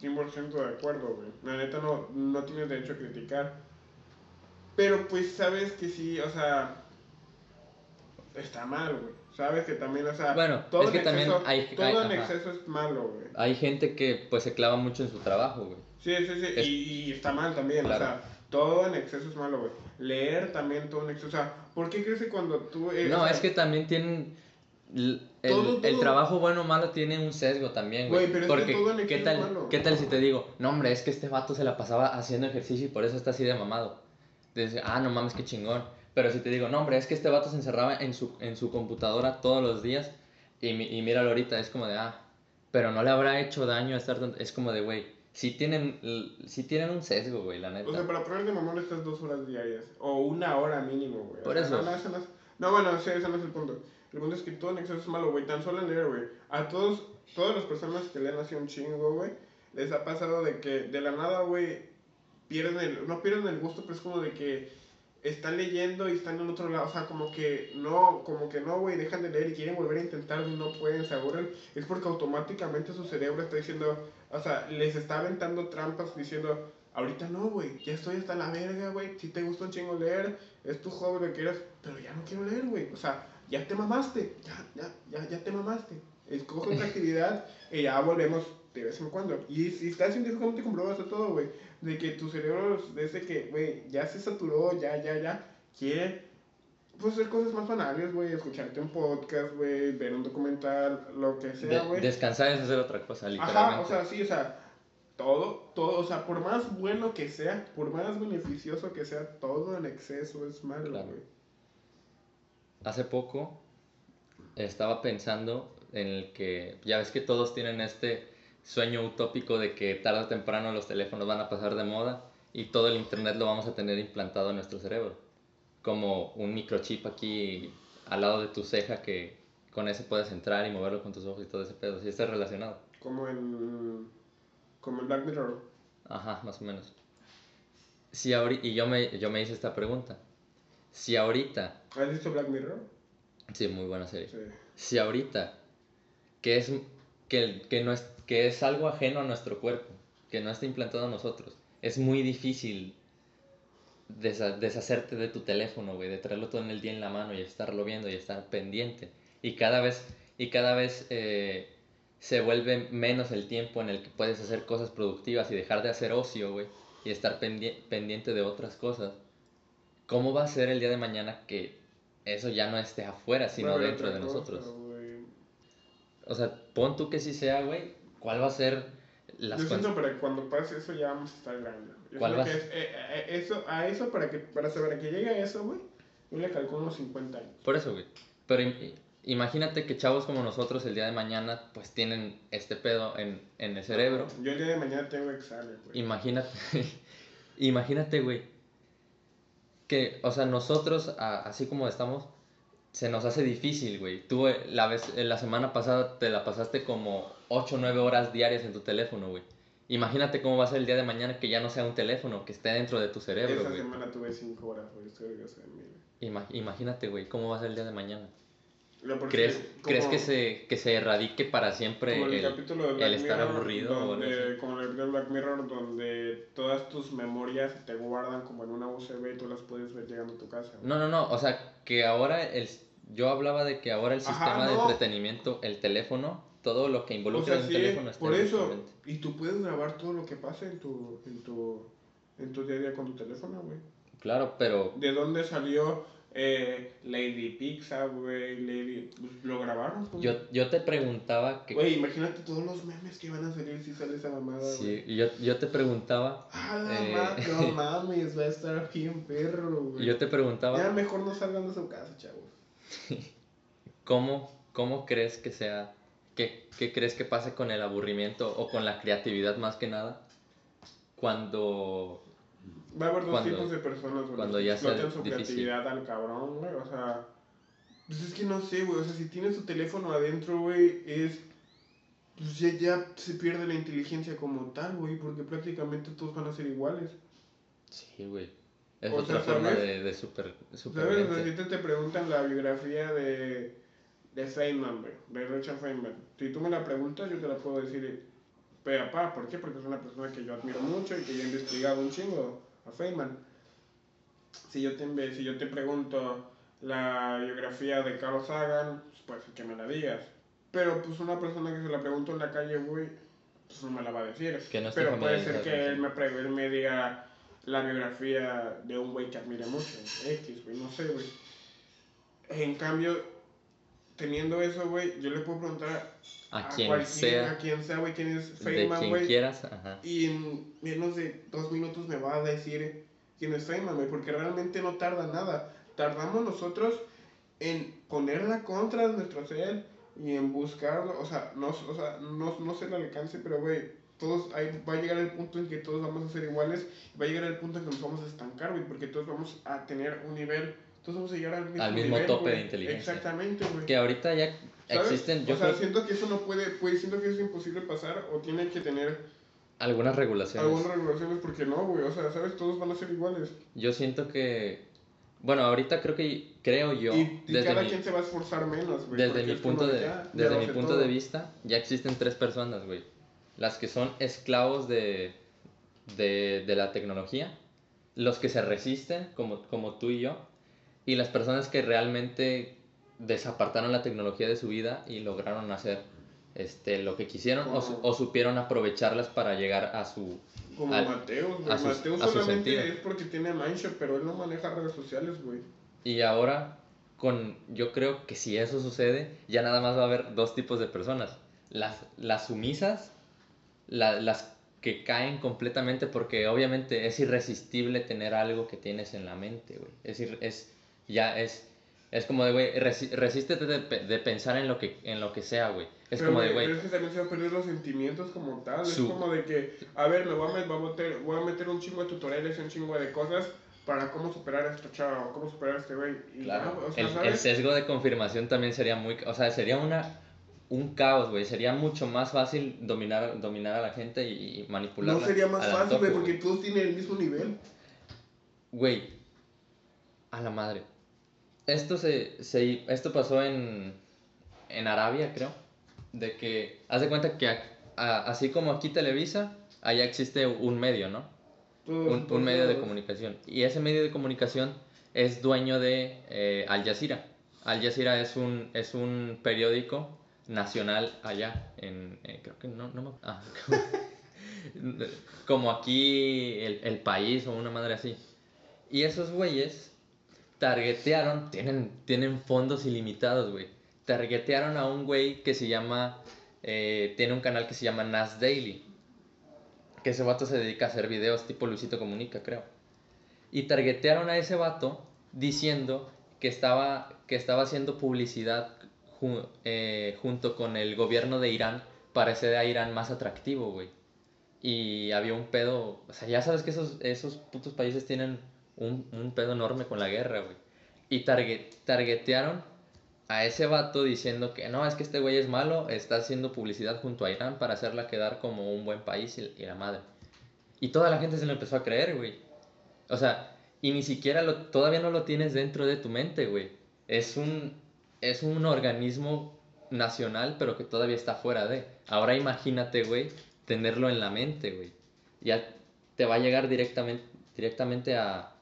100% de acuerdo, güey. La neta no, no tienes derecho a criticar. Pero pues sabes que sí, o sea, está mal, güey. Sabes que también, o sea, Bueno, todo es en que también exceso, hay- todo hay- en exceso es malo, güey. Hay gente que pues se clava mucho en su trabajo, güey. Sí, sí, sí, Es- y, y está mal también, Claro. o sea, todo en exceso es malo, güey. Leer también todo en exceso, o sea, ¿por qué crees que cuando tú... eh, o No, sea, es que también tienen... El, Todo, el todo. trabajo bueno o malo tiene un sesgo también, güey. Pero es que Porque, todo en ¿qué tal, malo. ¿qué tal si te digo, no, hombre, es que este vato se la pasaba haciendo ejercicio y por eso está así de mamado? Dices, ah, no mames, qué chingón. Pero si te digo, no, hombre, es que este vato se encerraba en su, en su computadora todos los días y, y míralo ahorita, es como de, ah, pero no le habrá hecho daño estar tanto... Es como de, güey, sí tienen, sí tienen un sesgo, güey, la neta. O sea, para ponerte mamón estas dos horas diarias. O una hora mínimo, güey. O Por sea, eso. No, no, no, no, bueno, sí, ese no es el punto. El punto es que todo en exceso es malo, güey. Tan solo leer, güey. A todos, todas las personas que leen así un chingo, güey, les ha pasado de que de la nada, güey, pierden el, no pierden el gusto, pero es como de que están leyendo y están en otro lado, o sea, como que no, como que no, güey, dejan de leer y quieren volver a intentar y no pueden, se aburren, es porque automáticamente su cerebro está diciendo, o sea, les está aventando trampas diciendo, ahorita no, güey, ya estoy hasta la verga, güey, si te gusta un chingo leer, es tu hobby lo que quieras, pero ya no quiero leer, güey, o sea, ya te mamaste, ya, ya, ya, ya te mamaste, escoge otra actividad y ya volvemos de vez en cuando. Y si está científicamente comprobado eso todo, güey, de que tu cerebro, desde que, güey, ya se saturó, ya, ya, ya, quiere, pues, hacer cosas más banales, güey, escucharte un podcast, güey, ver un documental, lo que sea, De- güey. descansar es hacer otra cosa, literalmente. Ajá, o sea, sí, o sea, todo, todo, o sea, por más bueno que sea, por más beneficioso que sea, todo en exceso es malo, Claro. güey. Hace poco estaba pensando en el que, ya ves que todos tienen este sueño utópico de que tarde o temprano los teléfonos van a pasar de moda y todo el internet lo vamos a tener implantado en nuestro cerebro. Como un microchip aquí al lado de tu ceja que con ese puedes entrar y moverlo con tus ojos y todo ese pedo. Si está relacionado. Como en, como en Black Mirror. Ajá, más o menos. Si ahori- y yo me, yo me hice esta pregunta. Si ahorita, ¿Has visto Black Mirror? sí, muy buena serie. Sí. si ahorita que es que, que no es que es algo ajeno a nuestro cuerpo que no está implantado en nosotros. Es muy difícil deshacerte de tu teléfono güey de traerlo todo en el día en la mano y estarlo viendo y estar pendiente. Y cada vez y cada vez eh, se vuelve menos el tiempo en el que puedes hacer cosas productivas y dejar de hacer ocio güey y estar pendie- pendiente de otras cosas. Cómo va a ser el día de mañana que eso ya no esté afuera sino Bueno, dentro de cosa, nosotros o sea, pon tú que sí sea, güey. ¿Cuál va a ser las Yo siento para que cuando pase eso ya vamos a estar grandes. ¿Cuál va? eh, eh, eso, a eso, para que, para saber que llegue a eso, güey, yo le calculo unos 50 años. Por eso, güey. Pero im- imagínate que chavos como nosotros el día de mañana, pues tienen este pedo en, en el cerebro. Yo el día de mañana tengo examen, güey. Imagínate, imagínate, güey. Que, o sea, nosotros, a- así como estamos, se nos hace difícil, güey. Tú eh, la, vez, eh, la semana pasada te la pasaste como 8 o 9 horas diarias en tu teléfono, güey. Imagínate cómo va a ser el día de mañana que ya no sea un teléfono, que esté dentro de tu cerebro, Esa güey. semana tuve 5 horas, güey. Estoy orgulloso de mí, güey. Ima- imagínate, güey, cómo va a ser el día de mañana. ¿Crees, ¿crees que, se, que se erradique para siempre como el, el, capítulo de Black el estar Mirror, aburrido o donde, como el capítulo de Black Mirror donde todas tus memorias te guardan como en una USB y tú las puedes ver llegando a tu casa. No, no, no, o sea, que ahora el, yo hablaba de que ahora el Ajá, sistema de entretenimiento, el teléfono, todo lo que O involucra sea, un sí, teléfono está por eso. Y tú puedes grabar todo lo que pasa en tu, en tu, en tu día a día con tu teléfono, güey. Claro, pero ¿De dónde salió eh, Lady Pizza, güey? Lady... pues, lo grabaron, pues. yo, yo te preguntaba que... Güey, imagínate todos los memes que van a salir si sale esa mamada, güey. Sí, yo, yo te preguntaba, Ah, la Eh. no mames, va a estar bien perro, güey. yo te preguntaba Ya mejor no salgan de su casa, chavos. ¿Cómo, cómo crees que sea, qué, qué crees que pase con el aburrimiento o con la creatividad más que nada cuando, Va a haber dos Cuando- tipos de personas, güey. cuando ya explotan su difícil. creatividad al cabrón, güey. O sea, pues es que no sé, güey. O sea, si tienes tu teléfono adentro, güey, es. Pues ya, ya se pierde la inteligencia como tal, güey, porque prácticamente todos van a ser iguales. sí, güey, es O otra sea, forma ¿sabes? de, de super, ¿Sabes? O sea, si te, te preguntan la biografía de, de Feynman, güey, de Richard Feynman. Si tú me la preguntas, yo te la puedo decir, pero pa, ¿por qué? Porque es una persona que yo admiro mucho y que yo he investigado un chingo a Feynman. Si yo te, si yo te pregunto la biografía de Carl Sagan, pues que me la digas. Pero pues una persona que se la pregunto en la calle, güey, pues no me la va a decir. Que no Pero puede ser que él me, él me diga la biografía de un güey que admire mucho. X, güey, no sé, güey. En cambio, teniendo eso, güey, yo le puedo preguntar A quien cualquier- sea, a quien sea, güey, quién es de Feynman, quien güey. quieras, ajá. Y en menos de dos minutos me va a decir quién es Feynman, güey, porque realmente no tarda nada. Tardamos nosotros en ponerla contra nuestro ser y en buscarlo, o sea, no, o sea, no, no sé el alcance, pero güey, todos, ahí va a llegar el punto en que todos vamos a ser iguales, va a llegar el punto en que nos vamos a estancar, güey, porque todos vamos a tener un nivel, todos vamos a llegar al mismo, Al mismo nivel, tope güey. de inteligencia. Exactamente, güey. Que ahorita ya ¿Sabes? existen, yo o sea, creo, siento que eso no puede, pues siento que es imposible pasar o tiene que tener algunas regulaciones. algunas regulaciones porque no, güey, o sea, ¿sabes? Todos van a ser iguales. Yo siento que, bueno, ahorita creo que, creo yo, y y desde cada mi, quien se va a esforzar menos, güey. desde mi punto de, ya, ya desde lo mi punto todo. de vista, ya existen tres personas, güey. Las que son esclavos de, de, de la tecnología, los que se resisten, como, como tú y yo, y las personas que realmente desapartaron la tecnología de su vida y lograron hacer este, lo que quisieron o, o supieron aprovecharlas para llegar a su... Como al- Mateo, güey. a su- Mateo a solamente es porque tiene Mindshot, pero él no maneja redes sociales, güey. Y ahora, con, yo creo que si eso sucede, ya nada más va a haber dos tipos de personas. Las, las sumisas, la- las que caen completamente porque obviamente es irresistible tener algo que tienes en la mente, güey. Es, ir- es, ya es, es como de, güey, resi- resístete de, de pensar en lo que, en lo que sea, güey. Es pero, como de, güey, pero es que también se van a perder los sentimientos como tal. Su- Es como de que, a ver, me voy a, voy, a meter, voy a meter un chingo de tutoriales un chingo de cosas para cómo superar a esta chava o cómo superar a este güey. Claro, no, o sea, el, el ¿sabes? sesgo de confirmación también sería muy, o sea, sería una, un caos, güey, sería mucho más fácil dominar, dominar a la gente y, y manipularla. No sería más fácil, güey, porque todos tienen el mismo nivel. Güey, a la madre. Esto, se, se- esto pasó en, en Arabia, creo, de que, haz de cuenta que a- a- así como aquí Televisa, allá existe un medio, ¿no? Un, un medio de comunicación. Y ese medio de comunicación es dueño de eh, Al Jazeera. Al Jazeera es un, es un periódico nacional allá, en, eh, creo que no, no me- ah, como aquí el, el país o una madre así. Y esos güeyes targetearon, tienen, tienen fondos ilimitados, güey. Targetearon a un güey que se llama, eh, tiene un canal que se llama Nas Daily que ese vato se dedica a hacer videos tipo Luisito Comunica, creo. Y targetearon a ese vato diciendo que estaba, que estaba haciendo publicidad ju- eh, junto con el gobierno de Irán para hacer a Irán más atractivo, güey. Y había un pedo, o sea, ya sabes que esos, esos putos países tienen un, un pedo enorme con la guerra, güey. Y target, targetearon a ese vato diciendo que no, es que este güey es malo, está haciendo publicidad junto a Irán para hacerla quedar como un buen país y, y la madre. Y toda la gente se lo empezó a creer, güey. O sea, y ni siquiera lo, todavía no lo tienes dentro de tu mente, güey. Es un, es un organismo nacional, pero que todavía está fuera de. Ahora imagínate, güey, tenerlo en la mente, güey. Ya te va a llegar directamente, directamente a,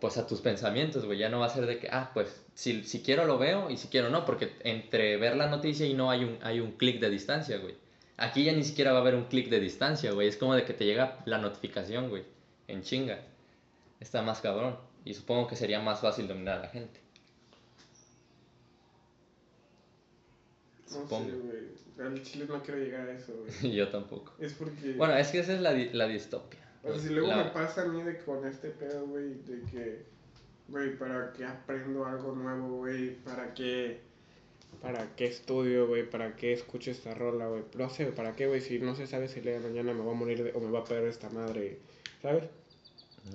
pues a tus pensamientos, güey. Ya no va a ser de que, ah, pues si, si quiero lo veo y si quiero no, porque entre ver la noticia y no hay un, hay un clic de distancia, güey. Aquí ya ni siquiera va a haber un clic de distancia, güey. Es como de que te llega la notificación, güey, en chinga. Está más cabrón. Y supongo que sería más fácil dominar a la gente. No Supongo. sé, güey. Al chile no quiero llegar a eso, güey. Yo tampoco. Es porque. Bueno, es que esa es la, la distopia. O sea, si luego La- me pasa a mí de con este pedo, güey, de que, güey, ¿para qué aprendo algo nuevo, güey? ¿Para qué, para qué estudio, güey? ¿Para qué escucho esta rola, güey? No sé, ¿para qué, güey? Si no se sabe si el día de mañana me va a morir de- o me va a perder esta madre, ¿sabes?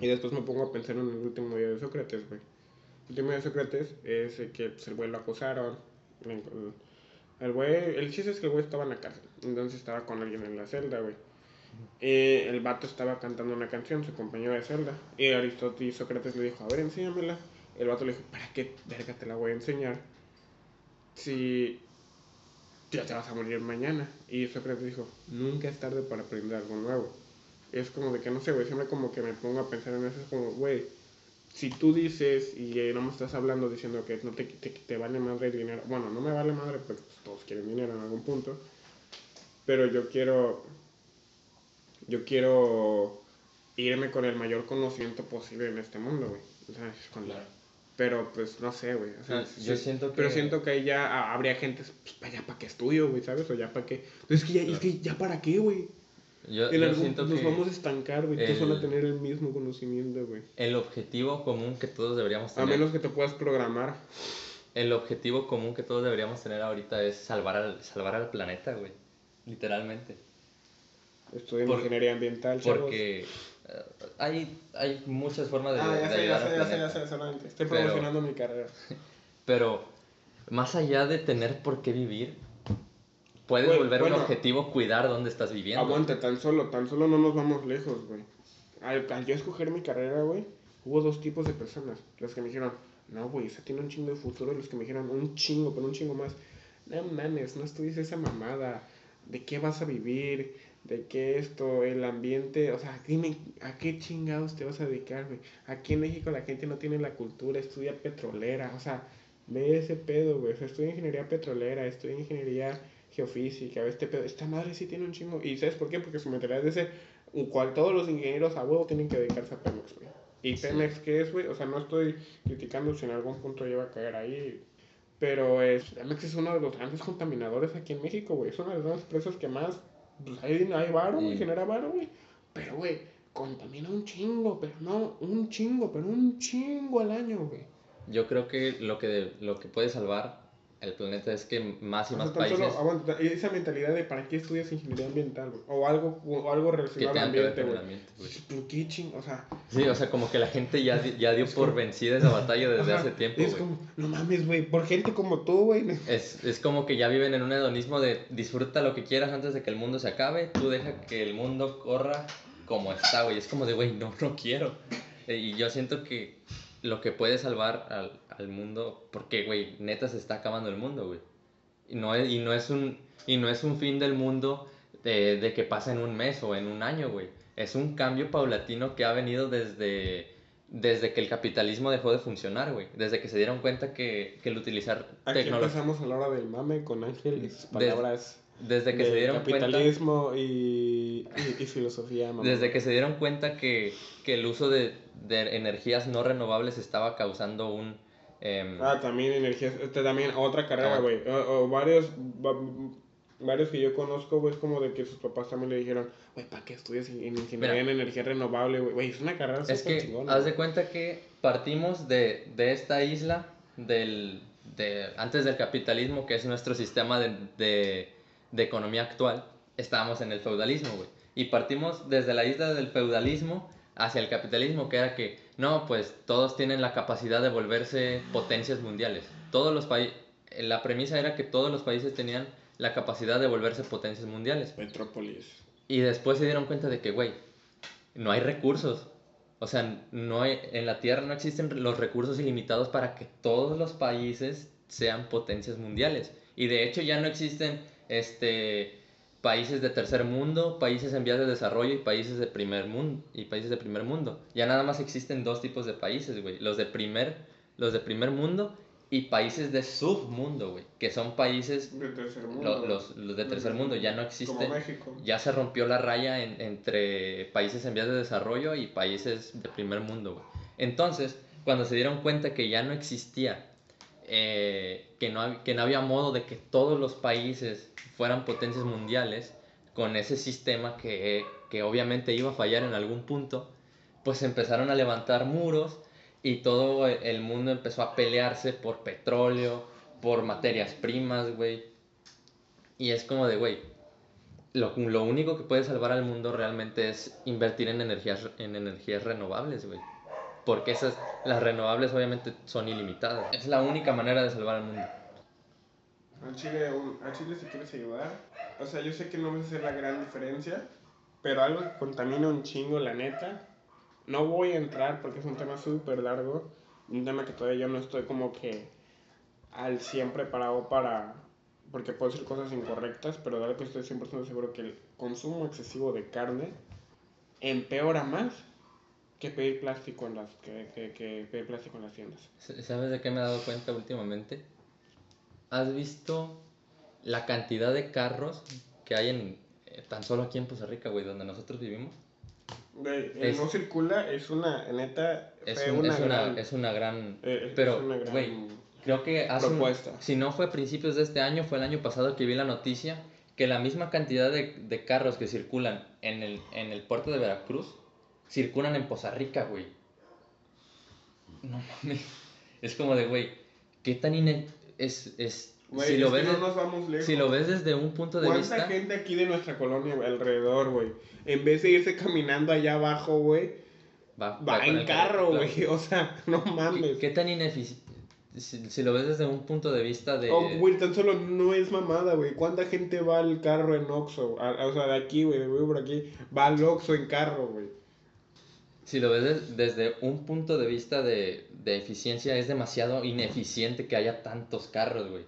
Y después me pongo a pensar en el último video de Sócrates, güey. El último video de Sócrates es el que pues, el güey lo acusaron. El, el güey, el chiste es que el güey estaba en la cárcel. Entonces estaba con alguien en la celda, güey. Eh, el vato estaba cantando una canción, su compañero de celda. Y Aristóteles y Sócrates le dijo, a ver, enséñamela. El vato le dijo, ¿para qué verga te la voy a enseñar? Si ya te vas a morir mañana. Y Sócrates dijo, nunca es tarde para aprender algo nuevo. Es como de que, no sé, güey, siempre como que me pongo a pensar en eso. Es como, güey, si tú dices y eh, no me estás hablando diciendo que no te, te, te vale madre el dinero. Bueno, no me vale madre porque pues, todos quieren dinero en algún punto. Pero yo quiero yo quiero irme con el mayor conocimiento posible en este mundo, güey. O sea, es con- Claro. Pero pues no sé, güey. O sea, Sí, yo siento Pero que- siento que ahí ya ah, habría gente, pues para allá para qué estudio, güey, ¿sabes? O ya para qué. Pues es que ya, es Claro. que ya para qué, güey. Yo, En yo algún siento nos que vamos a estancar, güey. Todos van a tener el mismo conocimiento, güey. el objetivo común que todos deberíamos A tener. menos que te puedas programar. El objetivo común que todos deberíamos tener ahorita es salvar al, salvar al planeta, güey. Literalmente. Estudiar Por- ingeniería ambiental. Porque eh, hay, hay muchas formas de, Ah, ya sé, ya sé, ya sé, ya sé, solamente. Estoy Pero- promocionando mi carrera. Pero más allá de tener por qué vivir, puedes volver bueno. un objetivo cuidar dónde estás viviendo. Aguanta, tan solo, tan solo no nos vamos lejos, güey. Al, al yo escoger mi carrera, güey, hubo dos tipos de personas. Los que me dijeron, no, güey, esa tiene un chingo de futuro. Y los que me dijeron, un chingo, pero un chingo más. No mames, no estudies esa mamada. ¿De qué vas a vivir? ¿De qué esto? El ambiente. O sea, dime, ¿a qué chingados te vas a dedicar, güey? Aquí en México la gente no tiene la cultura, estudia petrolera. O sea, ve ese pedo, güey. O sea, estudia ingeniería petrolera, estudia ingeniería geofísica, ve este pedo. Esta madre sí tiene un chingo. ¿Y sabes por qué? Porque su mentalidad es un cual todos los ingenieros a huevo tienen que dedicarse a Pemex, güey. ¿Y. Pemex qué es, güey? O sea, no estoy criticando si en algún punto lleva a caer ahí. Pero es, Pemex es uno de los grandes contaminadores aquí en México, güey. Es una de las empresas que más, pues hay, hay varo, güey, genera varo, güey. Pero, güey, contamina un chingo, pero no, un chingo, pero un chingo al año, güey. Yo creo que lo que, lo que puede salvar el planeta es que más y O más sea, solo, países aguanta, y esa mentalidad de para qué estudias ingeniería ambiental, güey. O algo, o algo relacionado al ambiente, güey. O sea, Sí, o sea, como que la gente ya, ya dio por como- vencida esa batalla desde ajá, hace tiempo, Es güey. como, no mames, güey, por gente como tú, güey. Es, es como que ya viven en un hedonismo de disfruta lo que quieras antes de que el mundo se acabe, tú deja que el mundo corra como está, güey. Es como de, güey, no, no quiero. Eh, Y yo siento que lo que puede salvar al, al mundo, porque, güey, neta se está acabando el mundo, güey. Y no es, y no es, un, y no es un fin del mundo de, de que pasa en un mes o en un año, güey. Es un cambio paulatino que ha venido desde, desde que el capitalismo dejó de funcionar, güey. Desde que se dieron cuenta que, que el utilizar Aquí tecnología... empezamos a la hora del mame con Ángel y sus palabras Desde que de se dieron cuenta, capitalismo y, y, y filosofía, mamá. desde que se dieron cuenta que, que el uso de, de energías no renovables estaba causando un em, Ah, también energías, este, también otra carrera, Ah. güey. O, o varios, va- varios que yo conozco, güey, es como de que sus papás también le dijeron, güey, ¿para qué estudias en en ingeniería en energía renovable, güey? Güey, es una carrera es que chingona, haz güey. de cuenta que partimos de, de esta isla del de antes del capitalismo que es nuestro sistema de, de, de economía actual estábamos en el feudalismo güey y partimos desde la isla del feudalismo hacia el capitalismo que era que no pues todos tienen la capacidad de volverse potencias mundiales todos los países la premisa era que todos los países tenían la capacidad de volverse potencias mundiales Metrópolis. y después se dieron cuenta de que, güey, no hay recursos. O sea, no hay, en la Tierra no existen los recursos ilimitados para que todos los países sean potencias mundiales. Y de hecho ya no existen este, países de tercer mundo, países en vías de desarrollo y países de primer mundo. Y países de primer mundo. Ya nada más existen dos tipos de países, güey. Los de primer, los de primer mundo y países de submundo, güey. Que son países... De tercer mundo. Los, los de tercer mundo ya no existen. Ya se rompió la raya en, entre países en vías de desarrollo y países de primer mundo, güey. Entonces, cuando se dieron cuenta que ya no existía, eh, que, no, que no había modo de que todos los países fueran potencias mundiales, con ese sistema que, que obviamente iba a fallar en algún punto, pues empezaron a levantar muros y todo el mundo empezó a pelearse por petróleo, por materias primas, güey. Y es como de, güey, lo, lo, único que puede salvar al mundo realmente es invertir en energías, en energías renovables, güey. Porque esas, las renovables obviamente son ilimitadas. Es la única manera de salvar al mundo. A Chile, un- a Chile si quieres ayudar, o sea, yo sé que no va a hacer la gran diferencia, pero algo que contamina un chingo, la neta, no voy a entrar porque es un tema súper largo, un tema que todavía yo no estoy como que al 100 preparado para, porque puedo decir cosas incorrectas, pero de algo que estoy 100% seguro que el consumo excesivo de carne empeora más que pedir plástico en las, que, que, que pedir plástico en las tiendas. ¿Sabes de qué me he dado cuenta últimamente? ¿Has visto la cantidad de carros que hay en eh, tan solo aquí en Costa Rica, güey, donde nosotros vivimos? Güey, el Es- no circula es una, neta, Es, fue un- una es una, gran- es una gran... eh, es pero, una gran güey, Creo que hace un- propuesta. si no fue a principios de este año, fue el año pasado que vi la noticia que la misma cantidad de, de carros que circulan en el, en el puerto de Veracruz circulan en Poza Rica, güey. No mames. Es como de, güey, ¿qué tan ine... Es, es, si, lo ves, no nos vamos lejos. si lo ves desde un punto de ¿Cuánta vista... gente aquí de nuestra colonia, alrededor, güey? En vez de irse caminando allá abajo, güey, Va, va con en carro, claro. güey. O sea, no mames. ¿Qué, qué tan ineficiente... Si, si lo ves desde un punto de vista de... Oh, güey, tan solo no es mamada, güey. ¿Cuánta gente va al carro en Oxxo? O sea, de aquí, güey, de por aquí. Va al Oxxo en carro, güey. Si lo ves des- desde un punto de vista de, de eficiencia, es demasiado ineficiente que haya tantos carros, güey.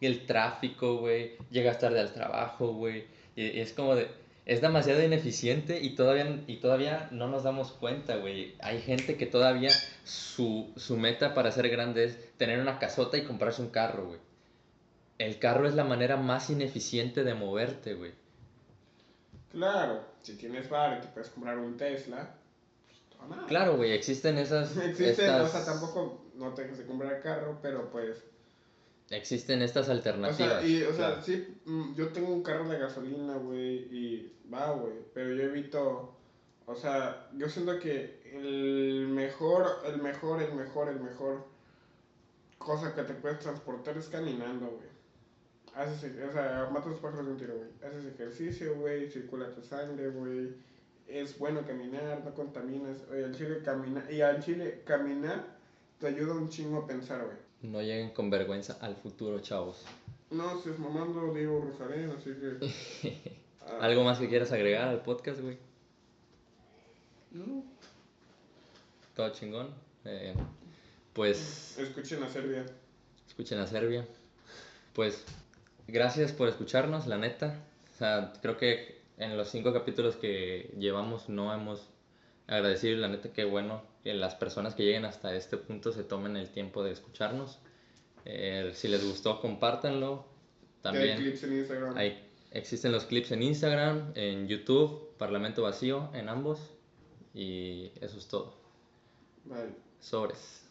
El tráfico, güey, llegas tarde al trabajo, güey. Y es como de... Es demasiado ineficiente y todavía, y todavía no nos damos cuenta, güey. Hay gente que todavía su, su meta para ser grande es tener una casota y comprarse un carro, güey. El carro es la manera más ineficiente de moverte, güey. Claro, si tienes bar y te puedes comprar un Tesla, Claro, güey, existen esas... Existe, estas- o sea, tampoco no te dejes de comprar carro, pero pues. Existen estas O alternativas. sea, y, o sea, claro. sí, mm, yo tengo un carro de gasolina, güey, y va, güey, pero yo evito, o sea, yo siento que el mejor, el mejor, el mejor, el mejor cosa que te puedes transportar es caminando, güey. Haces, o sea, matas pájaros de un tiro, güey. Haces ejercicio, güey, circula tu sangre, güey. Es bueno caminar, no contaminas. Oye, al chile camina, y al chile caminar te ayuda un chingo a pensar, güey. No lleguen con vergüenza al futuro, chavos. No, si es mamando Diego Rosalén, así que. ah, ¿Algo más que quieras agregar al podcast, güey? no. Todo chingón. Eh, pues Escuchen a Serbia. escuchen a Serbia. Pues gracias por escucharnos, la neta. O sea, creo que en los cinco capítulos que llevamos no hemos agradecido, la neta, qué bueno que las personas que lleguen hasta este punto se tomen el tiempo de escucharnos. Eh, si les gustó, compártanlo. Que Hay También clips en Instagram. Hay, existen los clips en Instagram, en YouTube, Parlamento Vacío, en ambos. Y eso es todo. Bye. Sobres.